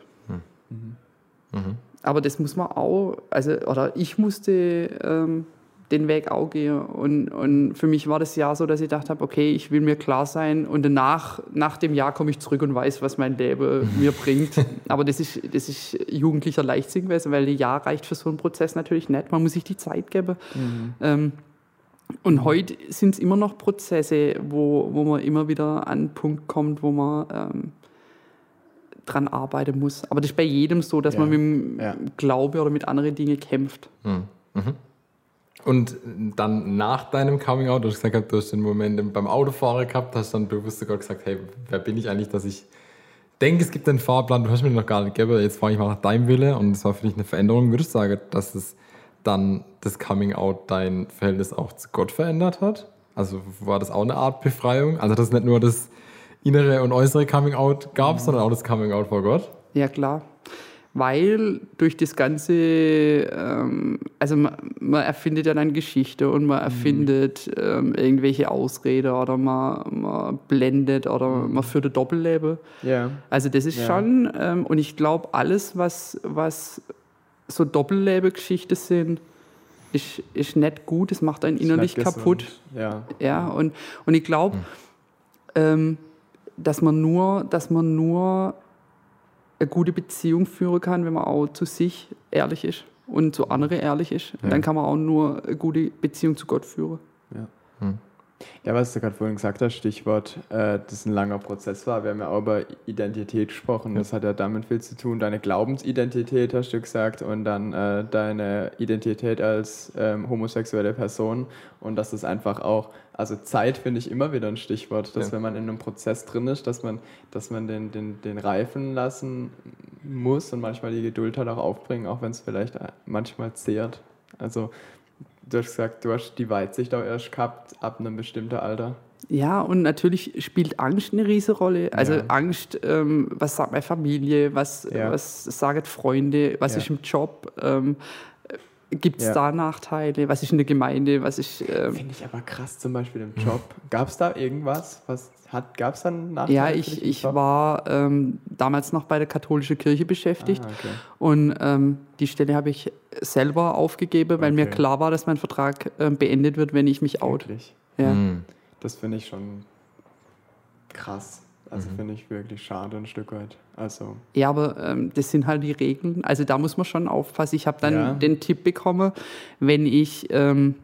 [SPEAKER 3] Aber das muss man auch, also, oder ich musste ähm, den Weg auch gehen. Und, und für mich war das Jahr so, dass ich gedacht habe, okay, ich will mir klar sein und danach, nach dem Jahr komme ich zurück und weiß, was mein Leben <laughs> mir bringt. Aber das ist, das ist jugendlicher Leichtsinn gewesen, weil ein Jahr reicht für so einen Prozess natürlich nicht. Man muss sich die Zeit geben. Ähm, und heute sind es immer noch Prozesse, wo, wo man immer wieder an einen Punkt kommt, wo man ähm, dran arbeiten muss. Aber das ist bei jedem so, dass
[SPEAKER 2] Ja.
[SPEAKER 3] man mit dem
[SPEAKER 2] Ja.
[SPEAKER 3] Glaube oder mit anderen Dingen kämpft.
[SPEAKER 4] Und dann nach deinem Coming Out, du hast gesagt, du hast den Moment beim Autofahren gehabt, hast dann bewusst sogar gesagt, hey, wer bin ich eigentlich, dass ich denke, es gibt einen Fahrplan, du hast mir den noch gar nicht gegeben, jetzt fahre ich mal nach deinem Wille und das war für dich eine Veränderung. Würdest du sagen, dass es dann das Coming Out dein Verhältnis auch zu Gott verändert hat? Also war das auch eine Art Befreiung? Also dass es nicht nur das innere und äußere Coming Out gab, sondern auch das Coming Out vor Gott?
[SPEAKER 3] Ja, klar. Weil durch das Ganze, ähm, also man, man erfindet ja dann Geschichte und man erfindet ähm, irgendwelche Ausrede oder man, man blendet oder man führt ein Doppelleben.
[SPEAKER 2] Ja.
[SPEAKER 3] Also das ist
[SPEAKER 2] Ja.
[SPEAKER 3] schon, ähm, und ich glaube, alles, was, was so Doppellebe-Geschichten sind, ist, ist nicht gut, es macht einen innerlich kaputt.
[SPEAKER 2] Ja.
[SPEAKER 3] Ja, und, und ich glaube, ähm, dass man nur, dass man nur eine gute Beziehung führen kann, wenn man auch zu sich ehrlich ist und zu anderen ehrlich ist. Und dann kann man auch nur eine gute Beziehung zu Gott führen.
[SPEAKER 2] Ja. Ja, was du gerade vorhin gesagt hast, Stichwort, äh, das ein langer Prozess war. Wir haben ja auch über Identität gesprochen. Das hat ja damit viel zu tun. Deine Glaubensidentität hast du gesagt und dann äh, deine Identität als ähm, homosexuelle Person und dass das einfach auch, also Zeit finde ich immer wieder ein Stichwort, dass
[SPEAKER 4] Ja.
[SPEAKER 2] wenn man in einem Prozess drin ist, dass man, dass man den, den, den reifen lassen muss und manchmal die Geduld halt auch aufbringen, auch wenn es vielleicht äh, manchmal zehrt. Also du hast gesagt, du hast die Weitsicht auch erst gehabt ab einem bestimmten Alter.
[SPEAKER 3] Ja, und natürlich spielt Angst eine riesige Rolle. Also
[SPEAKER 2] Ja.
[SPEAKER 3] Angst, ähm, was sagt meine Familie, was,
[SPEAKER 2] Ja.
[SPEAKER 3] was sagen Freunde, was
[SPEAKER 2] Ja.
[SPEAKER 3] ist im Job, ähm, gibt es
[SPEAKER 2] Ja.
[SPEAKER 3] da Nachteile, was ist in der Gemeinde, was ist... Ähm,
[SPEAKER 2] Finde ich aber krass, zum Beispiel im Job. Gab es da irgendwas? Was hat, gab es dann Nachteile?
[SPEAKER 3] ja, ich, ich war ähm, damals noch bei der katholischen Kirche beschäftigt
[SPEAKER 2] Ah, okay.
[SPEAKER 3] und ähm, die Stelle habe ich selber aufgegeben, weil mir
[SPEAKER 2] Okay.
[SPEAKER 3] klar war, dass mein Vertrag ähm, beendet wird, wenn ich mich out.
[SPEAKER 2] Wirklich.
[SPEAKER 3] Ja.
[SPEAKER 4] Mhm.
[SPEAKER 2] Das finde ich schon krass. Also
[SPEAKER 3] Mhm.
[SPEAKER 2] finde ich wirklich schade ein Stück weit. Also,
[SPEAKER 3] Ja, aber ähm, das sind halt die Regeln. Also da muss man schon aufpassen. Ich habe dann
[SPEAKER 2] Ja.
[SPEAKER 3] den Tipp bekommen, wenn ich, ähm,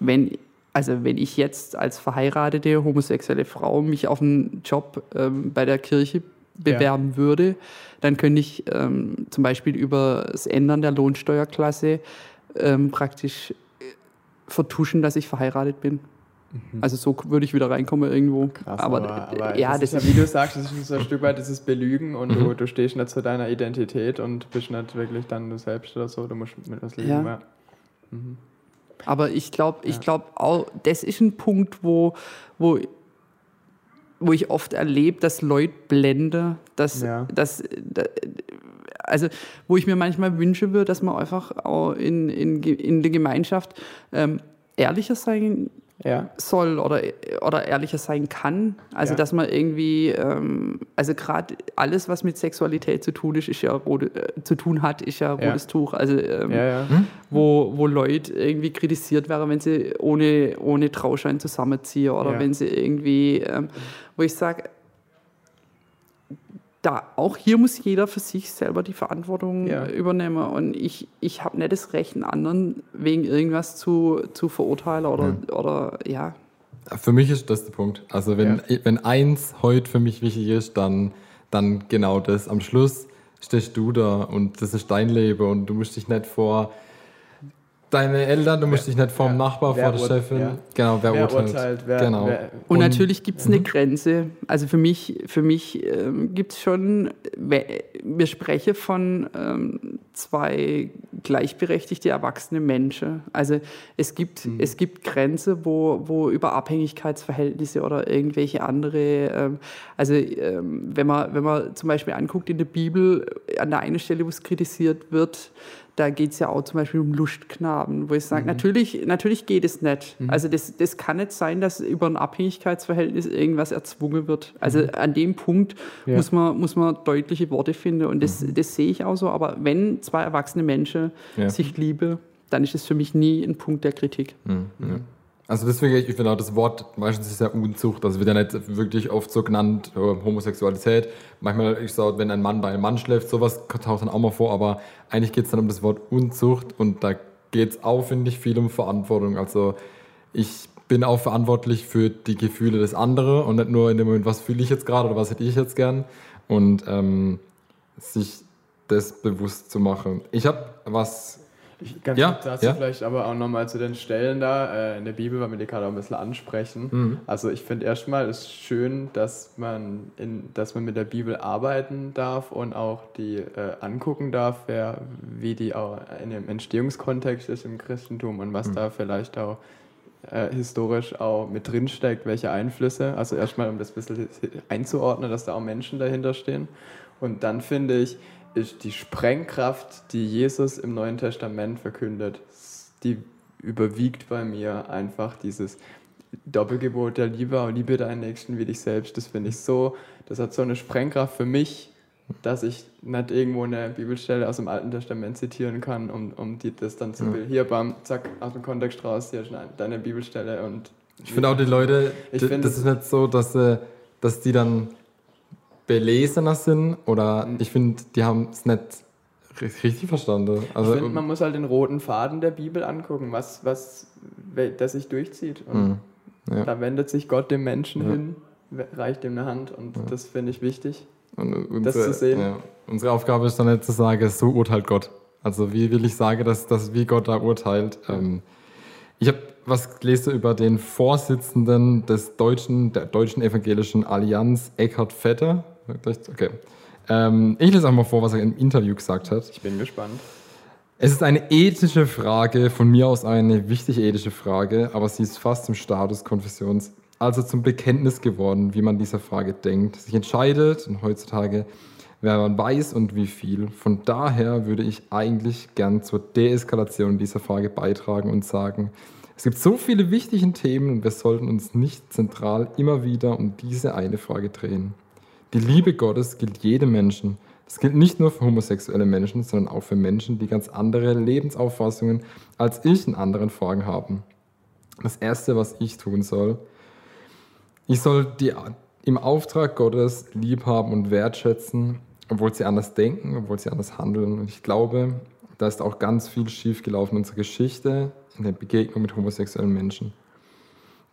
[SPEAKER 3] wenn, also wenn ich jetzt als verheiratete homosexuelle Frau mich auf einen Job ähm, bei der Kirche bewerben würde, dann könnte ich ähm, zum Beispiel über das Ändern der Lohnsteuerklasse ähm, praktisch äh, vertuschen, dass ich verheiratet bin. Also so würde ich wieder reinkommen irgendwo.
[SPEAKER 2] Mhm. krass.
[SPEAKER 3] aber,
[SPEAKER 2] aber, aber
[SPEAKER 3] ja,
[SPEAKER 2] das,
[SPEAKER 3] das
[SPEAKER 2] ist ja, wie du sagst, das ist so ein Stück weit dieses Belügen und du, du stehst nicht zu deiner Identität und bist nicht wirklich dann du selbst oder so. Du musst mit was leben.
[SPEAKER 3] Ja.
[SPEAKER 2] Ja.
[SPEAKER 3] Aber ich glaube, ich glaube auch, das ist ein Punkt, wo, wo, wo ich oft erlebe, dass Leute blende, dass,
[SPEAKER 2] Ja.
[SPEAKER 3] dass, da- also wo ich mir manchmal wünsche würde, dass man einfach auch in, in, in der Gemeinschaft ähm, ehrlicher sein
[SPEAKER 2] ja.
[SPEAKER 3] soll oder, oder ehrlicher sein kann. Also
[SPEAKER 2] Ja.
[SPEAKER 3] dass man irgendwie, ähm, also gerade alles, was mit Sexualität zu tun ist, ist ja rote, äh, zu tun hat, ist ja
[SPEAKER 2] Ja.
[SPEAKER 3] rotes Tuch. Also ähm,
[SPEAKER 2] Ja, ja.
[SPEAKER 3] wo, wo Leute irgendwie kritisiert werden, wenn sie ohne, ohne Trauschein zusammenziehen oder
[SPEAKER 2] Ja.
[SPEAKER 3] wenn sie irgendwie, ähm, wo ich sage, da auch hier muss jeder für sich selber die Verantwortung
[SPEAKER 2] Ja.
[SPEAKER 3] übernehmen und ich, ich habe nicht das Recht, einen anderen wegen irgendwas zu, zu verurteilen oder, oder ja.
[SPEAKER 4] Für mich ist das der Punkt. Also wenn, wenn eins heute für mich wichtig ist, dann, dann genau das. Am Schluss stehst du da und das ist dein Leben und du musst dich nicht vor deine Eltern, du musst dich nicht vor dem
[SPEAKER 2] ja.
[SPEAKER 4] Nachbar, vor der Chefin.
[SPEAKER 2] ja.
[SPEAKER 4] Genau, wer,
[SPEAKER 2] Wer
[SPEAKER 4] urteilt.
[SPEAKER 2] urteilt, wer-
[SPEAKER 4] genau.
[SPEAKER 2] wer-
[SPEAKER 3] Und, natürlich gibt es eine Grenze. Also für mich, für mich ähm, gibt es schon, wir sprechen von ähm, zwei gleichberechtigte erwachsene Menschen. Also es gibt, es gibt Grenzen, wo, wo über Abhängigkeitsverhältnisse oder irgendwelche andere, ähm, also ähm, wenn, man, wenn man zum Beispiel anguckt in der Bibel, an der einen Stelle, wo es kritisiert wird, da geht es ja auch zum Beispiel um Lustknaben, wo ich sage, natürlich, natürlich geht es nicht. Also das, das kann nicht sein, dass über ein Abhängigkeitsverhältnis irgendwas erzwungen wird. Also an dem Punkt
[SPEAKER 2] Ja.
[SPEAKER 3] muss, man, muss man deutliche Worte finden und das, das sehe ich auch so. Aber wenn zwei erwachsene Menschen
[SPEAKER 4] Ja.
[SPEAKER 3] sich lieben, dann ist es für mich nie ein Punkt der Kritik.
[SPEAKER 4] Mhm, ja. Also deswegen, ich finde auch das Wort, meistens ist ja Unzucht, das wird ja nicht wirklich oft so genannt, äh, Homosexualität. Manchmal, ich sage, wenn ein Mann bei einem Mann schläft, sowas taucht dann auch mal vor, aber eigentlich geht es dann um das Wort Unzucht und da geht es auch, finde ich, viel um Verantwortung. Also ich bin auch verantwortlich für die Gefühle des anderen und nicht nur in dem Moment, was fühle ich jetzt gerade oder was hätte ich jetzt gern und ähm, sich das bewusst zu machen. Ich habe was
[SPEAKER 2] Ich, ganz
[SPEAKER 4] Ja,
[SPEAKER 2] kurz dazu
[SPEAKER 4] ja.
[SPEAKER 2] vielleicht aber auch nochmal zu den Stellen da äh, in der Bibel, weil wir die gerade auch ein bisschen ansprechen.
[SPEAKER 4] Mhm.
[SPEAKER 2] Also ich finde erstmal ist schön, dass man, in, dass man mit der Bibel arbeiten darf und auch die äh, angucken darf, wer, wie die auch in dem Entstehungskontext ist im Christentum und
[SPEAKER 4] Mhm.
[SPEAKER 2] was da vielleicht auch äh, historisch auch mit drin steckt, welche Einflüsse. Also erstmal, um das ein bisschen einzuordnen, dass da auch Menschen dahinter stehen. Und dann finde ich, ist die Sprengkraft, die Jesus im Neuen Testament verkündet, die überwiegt bei mir einfach dieses Doppelgebot der Liebe, auch liebe deinen Nächsten wie dich selbst. Das finde ich so, das hat so eine Sprengkraft für mich, dass ich nicht irgendwo eine Bibelstelle aus dem Alten Testament zitieren kann, um, um die, das dann zu
[SPEAKER 4] Ja.
[SPEAKER 2] Hier, bam, zack, aus dem Kontext raus, hier eine- deine Bibelstelle und
[SPEAKER 4] Ich finde auch die Leute,
[SPEAKER 2] Ich
[SPEAKER 4] d-
[SPEAKER 2] find-
[SPEAKER 4] das ist nicht so, dass, sie, dass die dann belesener sind oder
[SPEAKER 2] Mhm.
[SPEAKER 4] ich finde, die haben es nicht ri- richtig verstanden. Also,
[SPEAKER 2] ich finde, man muss halt den roten Faden der Bibel angucken, was, was das sich durchzieht. Und
[SPEAKER 4] Mhm. ja. Ja.
[SPEAKER 2] Da wendet sich Gott dem Menschen
[SPEAKER 4] Ja.
[SPEAKER 2] hin, reicht ihm eine Hand und das finde ich wichtig.
[SPEAKER 4] Und
[SPEAKER 2] Das
[SPEAKER 4] unsere,
[SPEAKER 2] zu sehen.
[SPEAKER 4] Ja, unsere Aufgabe ist dann nicht zu sagen, so urteilt Gott. Also wie will ich sagen, dass, dass wie Gott da urteilt? Ähm, ich habe was gelesen über den Vorsitzenden des deutschen, der deutschen evangelischen Allianz, Eckhard Vetter. Okay. Ähm, ich lese einfach mal vor, was er im Interview gesagt hat.
[SPEAKER 2] Ich bin gespannt.
[SPEAKER 4] Es ist eine ethische Frage, von mir aus eine wichtige ethische Frage, aber sie ist fast zum Status Konfessions, also zum Bekenntnis geworden, wie man dieser Frage denkt, sich entscheidet und heutzutage, wer man weiß und wie viel. Von daher würde ich eigentlich gern zur Deeskalation dieser Frage beitragen und sagen, es gibt so viele wichtige Themen und wir sollten uns nicht zentral immer wieder um diese eine Frage drehen. Die Liebe Gottes gilt jedem Menschen. Das gilt nicht nur für homosexuelle Menschen, sondern auch für Menschen, die ganz andere Lebensauffassungen als ich in anderen Fragen haben. Das Erste, was ich tun soll, ich soll die im Auftrag Gottes lieb haben und wertschätzen, obwohl sie anders denken, obwohl sie anders handeln. Und ich glaube, da ist auch ganz viel schiefgelaufen in unserer Geschichte, in der Begegnung mit homosexuellen Menschen.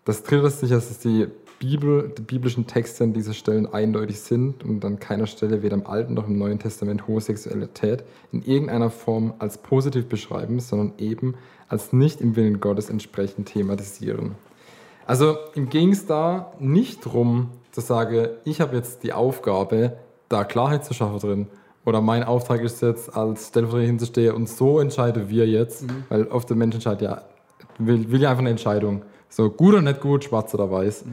[SPEAKER 4] Das dritte ist sicher, dass die, Bibel, die biblischen Texte an dieser Stellen eindeutig sind und an keiner Stelle weder im Alten noch im Neuen Testament Homosexualität in irgendeiner Form als positiv beschreiben, sondern eben als nicht im Willen Gottes entsprechend thematisieren. Also ihm ging es da nicht darum zu sagen, ich habe jetzt die Aufgabe, da Klarheit zu schaffen drin. Oder mein Auftrag ist jetzt, als Stellvertreter hinzustehen und so entscheiden wir jetzt, weil oft der Mensch entscheidet ja, will, will ja einfach eine Entscheidung. So gut oder nicht gut, schwarz oder weiß.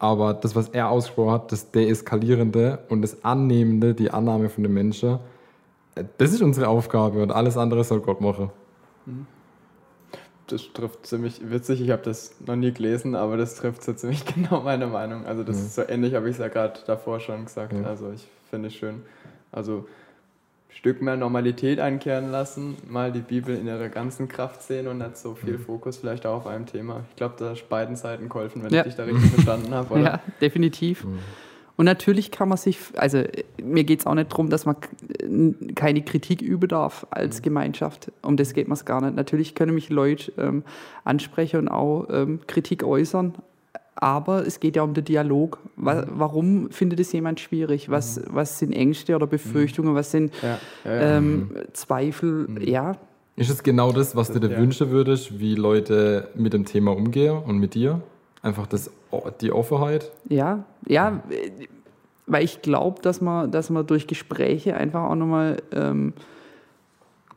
[SPEAKER 4] Aber das, was er ausgesprochen hat, das Deeskalierende und das Annehmende, die Annahme von den Menschen, äh, das ist unsere Aufgabe und alles andere soll Gott machen.
[SPEAKER 2] Das trifft ziemlich witzig. Ich habe das noch nie gelesen, aber das trifft so ziemlich <laughs> genau meine Meinung. Also das ist so ähnlich, habe ich es ja gerade davor schon gesagt.
[SPEAKER 4] Ja.
[SPEAKER 2] Also ich finde es schön. Also Stück mehr Normalität einkehren lassen, mal die Bibel in ihrer ganzen Kraft sehen und nicht so viel Fokus vielleicht auch auf einem Thema. Ich glaube, da ist beiden Seiten geholfen, wenn
[SPEAKER 3] Ja.
[SPEAKER 2] ich dich da richtig <laughs> verstanden habe. Oder?
[SPEAKER 3] Ja, definitiv. Und natürlich kann man sich, also mir geht es auch nicht darum, dass man keine Kritik üben darf als Gemeinschaft. Um das geht mir es gar nicht. Natürlich können mich Leute ähm, ansprechen und auch ähm, Kritik äußern. Aber es geht ja um den Dialog. Wa warum findet es jemand schwierig? Was, was sind Ängste oder Befürchtungen? Was sind
[SPEAKER 2] Ja, ja, ja.
[SPEAKER 3] ähm, Zweifel? Ja,
[SPEAKER 4] Ist es genau das, was du dir
[SPEAKER 2] Ja.
[SPEAKER 4] wünschen würdest, wie Leute mit dem Thema umgehen und mit dir? Einfach das, die Offenheit?
[SPEAKER 3] Ja, ja, äh, weil ich glaube, dass man, dass man durch Gespräche einfach auch nochmal ähm,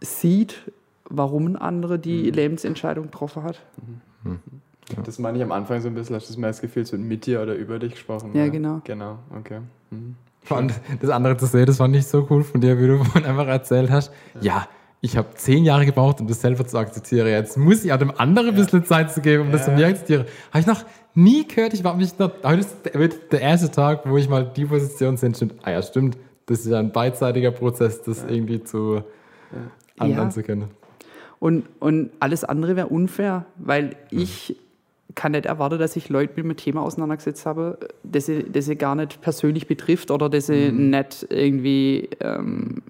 [SPEAKER 3] sieht, warum ein anderer die
[SPEAKER 2] Mhm.
[SPEAKER 3] Lebensentscheidung getroffen hat.
[SPEAKER 2] Das meine ich am Anfang so ein bisschen, hast du das Gefühl, es wird mit dir oder über dich gesprochen.
[SPEAKER 3] Ja, genau.
[SPEAKER 2] Genau, okay. Mhm.
[SPEAKER 4] Vor allem das andere zu sehen, das fand ich so cool von dir, wie du <laughs> vorhin einfach erzählt hast. Ja, ich habe zehn Jahre gebraucht, um das selber zu akzeptieren. Jetzt muss ich auch dem anderen ein bisschen Zeit zu geben, um das
[SPEAKER 2] Ja.
[SPEAKER 4] von mir akzeptieren. Habe ich noch nie gehört. Ich war mich noch, heute ist der, der erste Tag, wo ich mal die Position sehe. Stimmt, ah ja, stimmt. Das ist ja ein beidseitiger Prozess, das irgendwie zu anderen
[SPEAKER 3] Ja.
[SPEAKER 4] zu können.
[SPEAKER 3] Und, und alles andere wäre unfair, weil
[SPEAKER 2] Mhm.
[SPEAKER 3] ich kann nicht erwarten, dass ich Leute mit einem Thema auseinandergesetzt habe, das sie, das sie gar nicht persönlich betrifft oder das sie
[SPEAKER 2] Mhm.
[SPEAKER 3] nicht irgendwie ähm,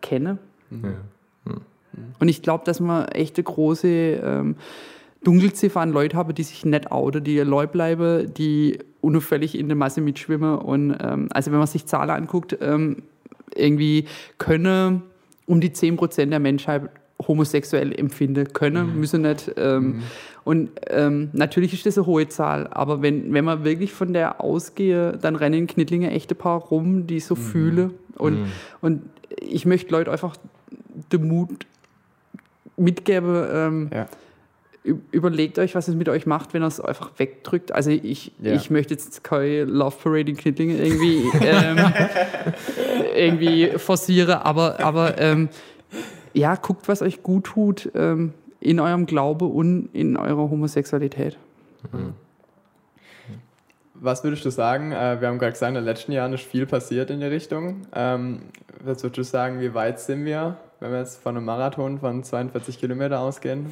[SPEAKER 3] kenne.
[SPEAKER 4] Ja.
[SPEAKER 3] Und ich glaube, dass man echt eine große ähm, Dunkelziffer an Leuten haben, die sich nicht outen, die Leute bleiben, die unauffällig in der Masse mitschwimmen. Und ähm, also wenn man sich Zahlen anguckt, ähm, irgendwie können um die 10% der Menschheit homosexuell empfinden können, müssen nicht. Ähm, Und ähm, natürlich ist das eine hohe Zahl, aber wenn, wenn man wirklich von der ausgehe, dann rennen in Knittlingen echte Paar rum, die so fühlen. Und, und ich möchte Leute einfach den Mut mitgeben, ähm,
[SPEAKER 2] Ja.
[SPEAKER 3] überlegt euch, was es mit euch macht, wenn ihr es einfach wegdrückt. Also ich,
[SPEAKER 2] Ja.
[SPEAKER 3] ich möchte jetzt keine Love Parade in Knittlingen irgendwie, <laughs> ähm, <laughs> irgendwie forcieren, aber, aber ähm, ja, guckt, was euch gut tut ähm, in eurem Glaube und in eurer Homosexualität.
[SPEAKER 2] Was würdest du sagen? Äh, wir haben gerade gesagt, in den letzten Jahren ist viel passiert in die Richtung. Ähm, was würdest du sagen, wie weit sind wir wenn wir jetzt von einem Marathon von 42 Kilometer ausgehen,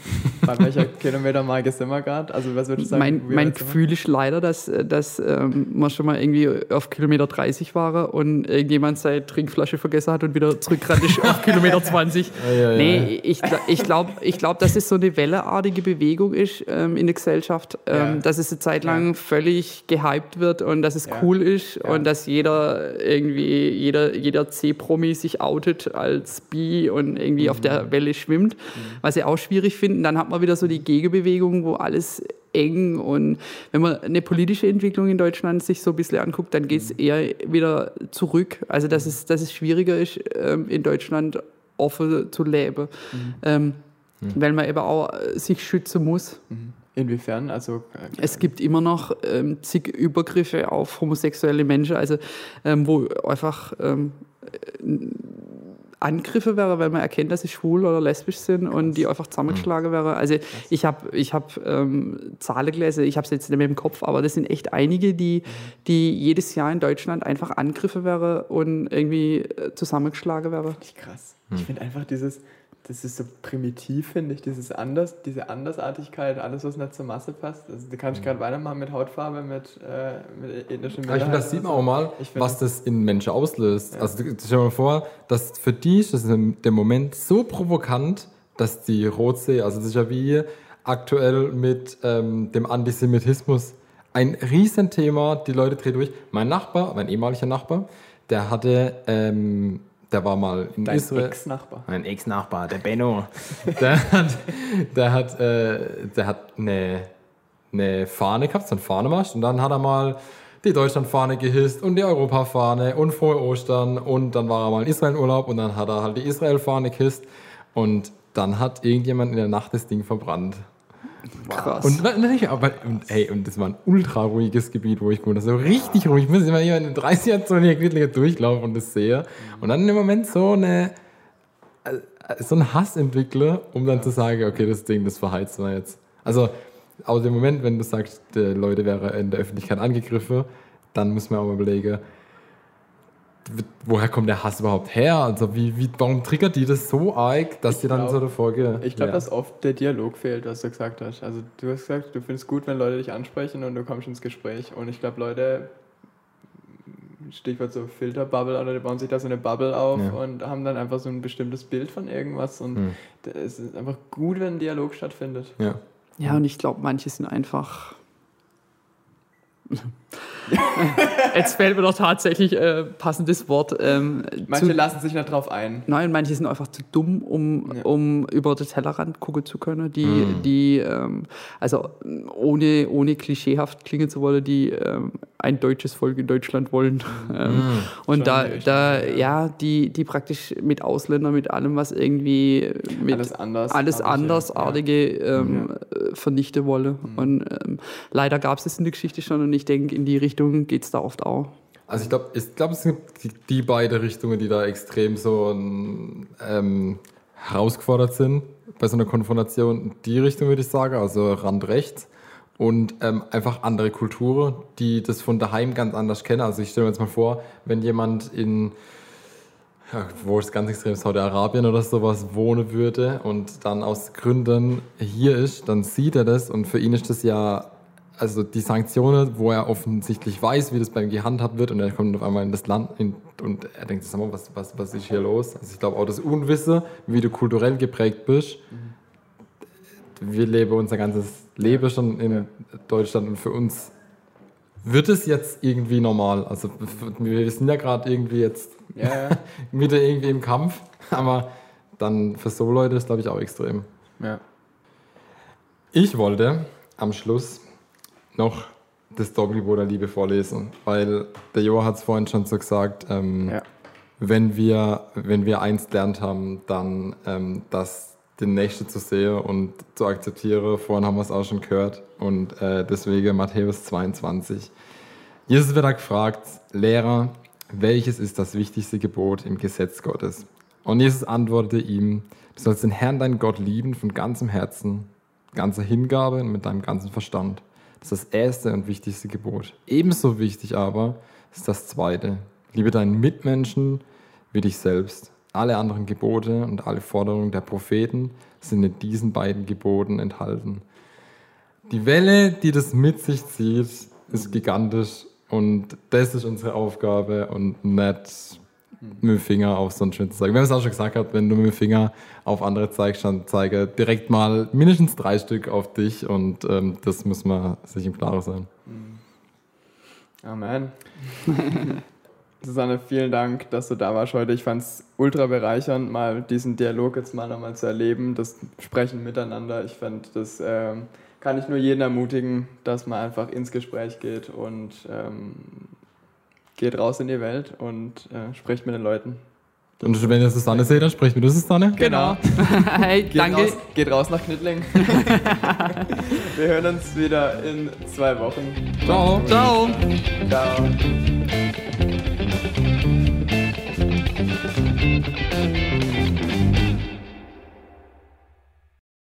[SPEAKER 2] bei welcher <laughs> Kilometermarke sind wir gerade? Also was würdest du sagen?
[SPEAKER 3] Mein, mein? Gefühl ist leider, dass, dass ähm, wir schon mal irgendwie auf Kilometer 30 waren und irgendjemand seine Trinkflasche vergessen hat und wieder zurückgerannt ist auf <laughs> Kilometer 20.
[SPEAKER 4] ja, ja.
[SPEAKER 3] Nee, ich, ich glaube, ich glaub, dass es so eine welleartige Bewegung ist ähm, in der Gesellschaft, ähm, dass es eine Zeit lang völlig gehypt wird und dass es cool ist und dass jeder irgendwie, jeder, jeder C-Promi sich outet als Bi und irgendwie auf
[SPEAKER 2] Mhm.
[SPEAKER 3] der Welle schwimmt, was ich auch schwierig finde. Und Dann hat man wieder so die Gegenbewegung, wo alles eng und wenn man eine politische Entwicklung in Deutschland sich so ein bisschen anguckt, dann geht es
[SPEAKER 2] Mhm.
[SPEAKER 3] eher wieder zurück. Also dass es, dass es schwieriger ist, ähm, in Deutschland offen zu leben,
[SPEAKER 2] Mhm.
[SPEAKER 3] ähm, weil man eben auch äh, sich schützen muss.
[SPEAKER 2] Inwiefern? Also äh,
[SPEAKER 3] Es gibt immer noch ähm, zig Übergriffe auf homosexuelle Menschen, also ähm, wo einfach ähm, äh, Angriffe wäre, weil man erkennt, dass sie schwul oder lesbisch sind und die einfach zusammengeschlagen wäre. Also ich habe ich hab, ähm, Zahlen gelesen, ich habe es jetzt nicht mehr im Kopf, aber das sind echt einige, die, die jedes Jahr in Deutschland einfach Angriffe wäre und irgendwie äh, zusammengeschlagen wäre.
[SPEAKER 2] Finde ich krass. Ich finde einfach dieses, das ist so primitiv, finde ich, dieses Anders, diese Andersartigkeit, alles, was nicht zur Masse passt. Also, da kann ich gerade weitermachen mit Hautfarbe, mit, äh, mit ethnischen
[SPEAKER 4] Aber ich finde, das sieht man auch mal, was das in Menschen auslöst. Also du- stell dir mal vor, dass für die ist das der Moment so provokant, dass die Rotsee, also das ist ja wie aktuell mit ähm, dem Antisemitismus ein Riesenthema, die Leute drehen durch. Mein Nachbar, mein ehemaliger Nachbar, der hatte, ähm, der war mal in
[SPEAKER 2] Dein
[SPEAKER 4] Israel.
[SPEAKER 2] Ex-Nachbar.
[SPEAKER 4] Mein Ex-Nachbar, der Benno, <laughs> der hat, der hat, äh, der hat eine, eine Fahne gehabt, so einen Fahnemarsch. Und dann hat er mal die Deutschlandfahne gehisst und die Europafahne und frohe Ostern. Und dann war er mal in Israel in Urlaub und dann hat er halt die Israel-Fahne gehisst. Und dann hat irgendjemand in der Nacht das Ding verbrannt.
[SPEAKER 3] Krass.
[SPEAKER 4] Und natürlich, aber und, ey, und das war ein ultra ruhiges Gebiet, wo ich gewohnt habe. So richtig ruhig. Ich muss immer hier in der 30er-Zone hier wirklich durchlaufen und das sehe. Und dann im Moment so eine äh, so einen Hass entwickle, um dann zu sagen, okay, das Ding, das verheizt man jetzt. Also, aus dem Moment, wenn du sagst, die Leute wären in der Öffentlichkeit angegriffen, dann muss man auch mal überlegen, woher kommt der Hass überhaupt her? Also, wie, wie, warum triggert die das so arg, dass die dann
[SPEAKER 2] glaub-
[SPEAKER 4] so davor gehen?
[SPEAKER 2] Ich glaube,
[SPEAKER 4] Ja.
[SPEAKER 2] dass oft der Dialog fehlt, was du gesagt hast. Also du hast gesagt, du findest gut, wenn Leute dich ansprechen und du kommst ins Gespräch. Und ich glaube, Leute, Stichwort so Filterbubble, oder die bauen sich da so eine Bubble auf
[SPEAKER 4] Ja.
[SPEAKER 2] und haben dann einfach so ein bestimmtes Bild von irgendwas. Und
[SPEAKER 4] Hm.
[SPEAKER 2] da- es ist einfach gut, wenn ein Dialog stattfindet.
[SPEAKER 4] Ja.
[SPEAKER 3] Ja, und ich glaube, manche sind einfach. <laughs> Jetzt fällt mir doch tatsächlich äh, passendes Wort. Ähm,
[SPEAKER 2] Manche
[SPEAKER 3] zu,
[SPEAKER 2] lassen sich nicht drauf ein.
[SPEAKER 3] nein, manche sind einfach zu dumm, um,
[SPEAKER 2] Ja.
[SPEAKER 3] um über den Tellerrand gucken zu können. Die,
[SPEAKER 4] Mhm.
[SPEAKER 3] die ähm, also ohne, ohne klischeehaft klingen zu wollen, die ähm, ein deutsches Volk in Deutschland wollen. Ähm, und
[SPEAKER 2] Schon
[SPEAKER 3] da, da ja, die, die praktisch mit Ausländern, mit allem, was irgendwie mit
[SPEAKER 2] Alles anders.
[SPEAKER 3] alles
[SPEAKER 2] Artige,
[SPEAKER 3] Andersartige ähm, äh, vernichten wolle.
[SPEAKER 2] Mhm.
[SPEAKER 3] Und ähm, leider gab es es in der Geschichte schon und ich denke, in die Richtung geht es da oft auch.
[SPEAKER 4] Also ich glaube, ich glaub, es sind die, beiden Richtungen, die da extrem so ähm, herausgefordert sind bei so einer Konfrontation. Die Richtung würde ich sagen, also Rand rechts und ähm, einfach andere Kulturen, die das von daheim ganz anders kennen. Also ich stelle mir jetzt mal vor, wenn jemand in ja, wo es ganz extrem Saudi-Arabien oder sowas wohnen würde und dann aus Gründen hier ist, dann sieht er das und für ihn ist das ja, also die Sanktionen, wo er offensichtlich weiß, wie das bei ihm gehandhabt wird und er kommt auf einmal in das Land in, und er denkt, sag mal, was, was, was ist hier los? Also ich glaube auch das Unwisse, wie du kulturell geprägt bist. Wir leben unser ganzes Leben schon in Deutschland und für uns wird es jetzt irgendwie normal. Also wir sind ja gerade irgendwie jetzt
[SPEAKER 2] Ja, ja. <laughs>
[SPEAKER 4] wieder irgendwie im Kampf. Aber dann für so Leute ist, glaube ich, auch extrem.
[SPEAKER 2] ja.
[SPEAKER 4] Ich wollte am Schluss noch das Doggyboot der Liebe vorlesen, weil der Jo hat es vorhin schon so gesagt, ähm,
[SPEAKER 2] Ja.
[SPEAKER 4] wenn, wir, wenn wir eins gelernt haben, dann ähm, das den Nächsten zu sehen und zu akzeptieren. Vorhin haben wir es auch schon gehört und äh, deswegen Matthäus 22. Jesus wird da gefragt, Lehrer, welches ist das wichtigste Gebot im Gesetz Gottes? Und Jesus antwortete ihm, du sollst den Herrn, deinen Gott, lieben von ganzem Herzen, ganzer Hingabe und mit deinem ganzen Verstand. Das ist das erste und wichtigste Gebot. Ebenso wichtig aber ist das zweite. Liebe deinen Mitmenschen wie dich selbst. alle anderen Gebote und alle Forderungen der Propheten sind in diesen beiden Geboten enthalten. Die Welle, die das mit sich zieht, ist gigantisch und das ist unsere Aufgabe und nicht mit dem Finger auf so ein schönes zeigen. Wir haben es auch schon gesagt, gehabt, wenn du mit dem Finger auf andere zeigst, dann zeige direkt mal mindestens drei Stück auf dich und ähm, das muss man sich im Klaren sein.
[SPEAKER 2] Amen. <laughs> Susanne, vielen Dank, dass du da warst heute. Ich fand es ultra bereichernd, mal diesen Dialog jetzt mal nochmal zu erleben, das Sprechen miteinander. Ich fand, das ähm, kann ich nur jeden ermutigen, dass man einfach ins Gespräch geht und ähm, geht raus in die Welt und äh, spricht mit den Leuten.
[SPEAKER 4] Und wenn ihr Susanne seht, dann sprecht mit der Susanne.
[SPEAKER 2] Genau. <laughs>
[SPEAKER 3] hey,
[SPEAKER 2] Geht,
[SPEAKER 3] danke.
[SPEAKER 2] Raus, geht raus nach Knittling. <laughs> Wir hören uns wieder in zwei Wochen.
[SPEAKER 4] Ciao.
[SPEAKER 3] Ciao.
[SPEAKER 2] Ciao.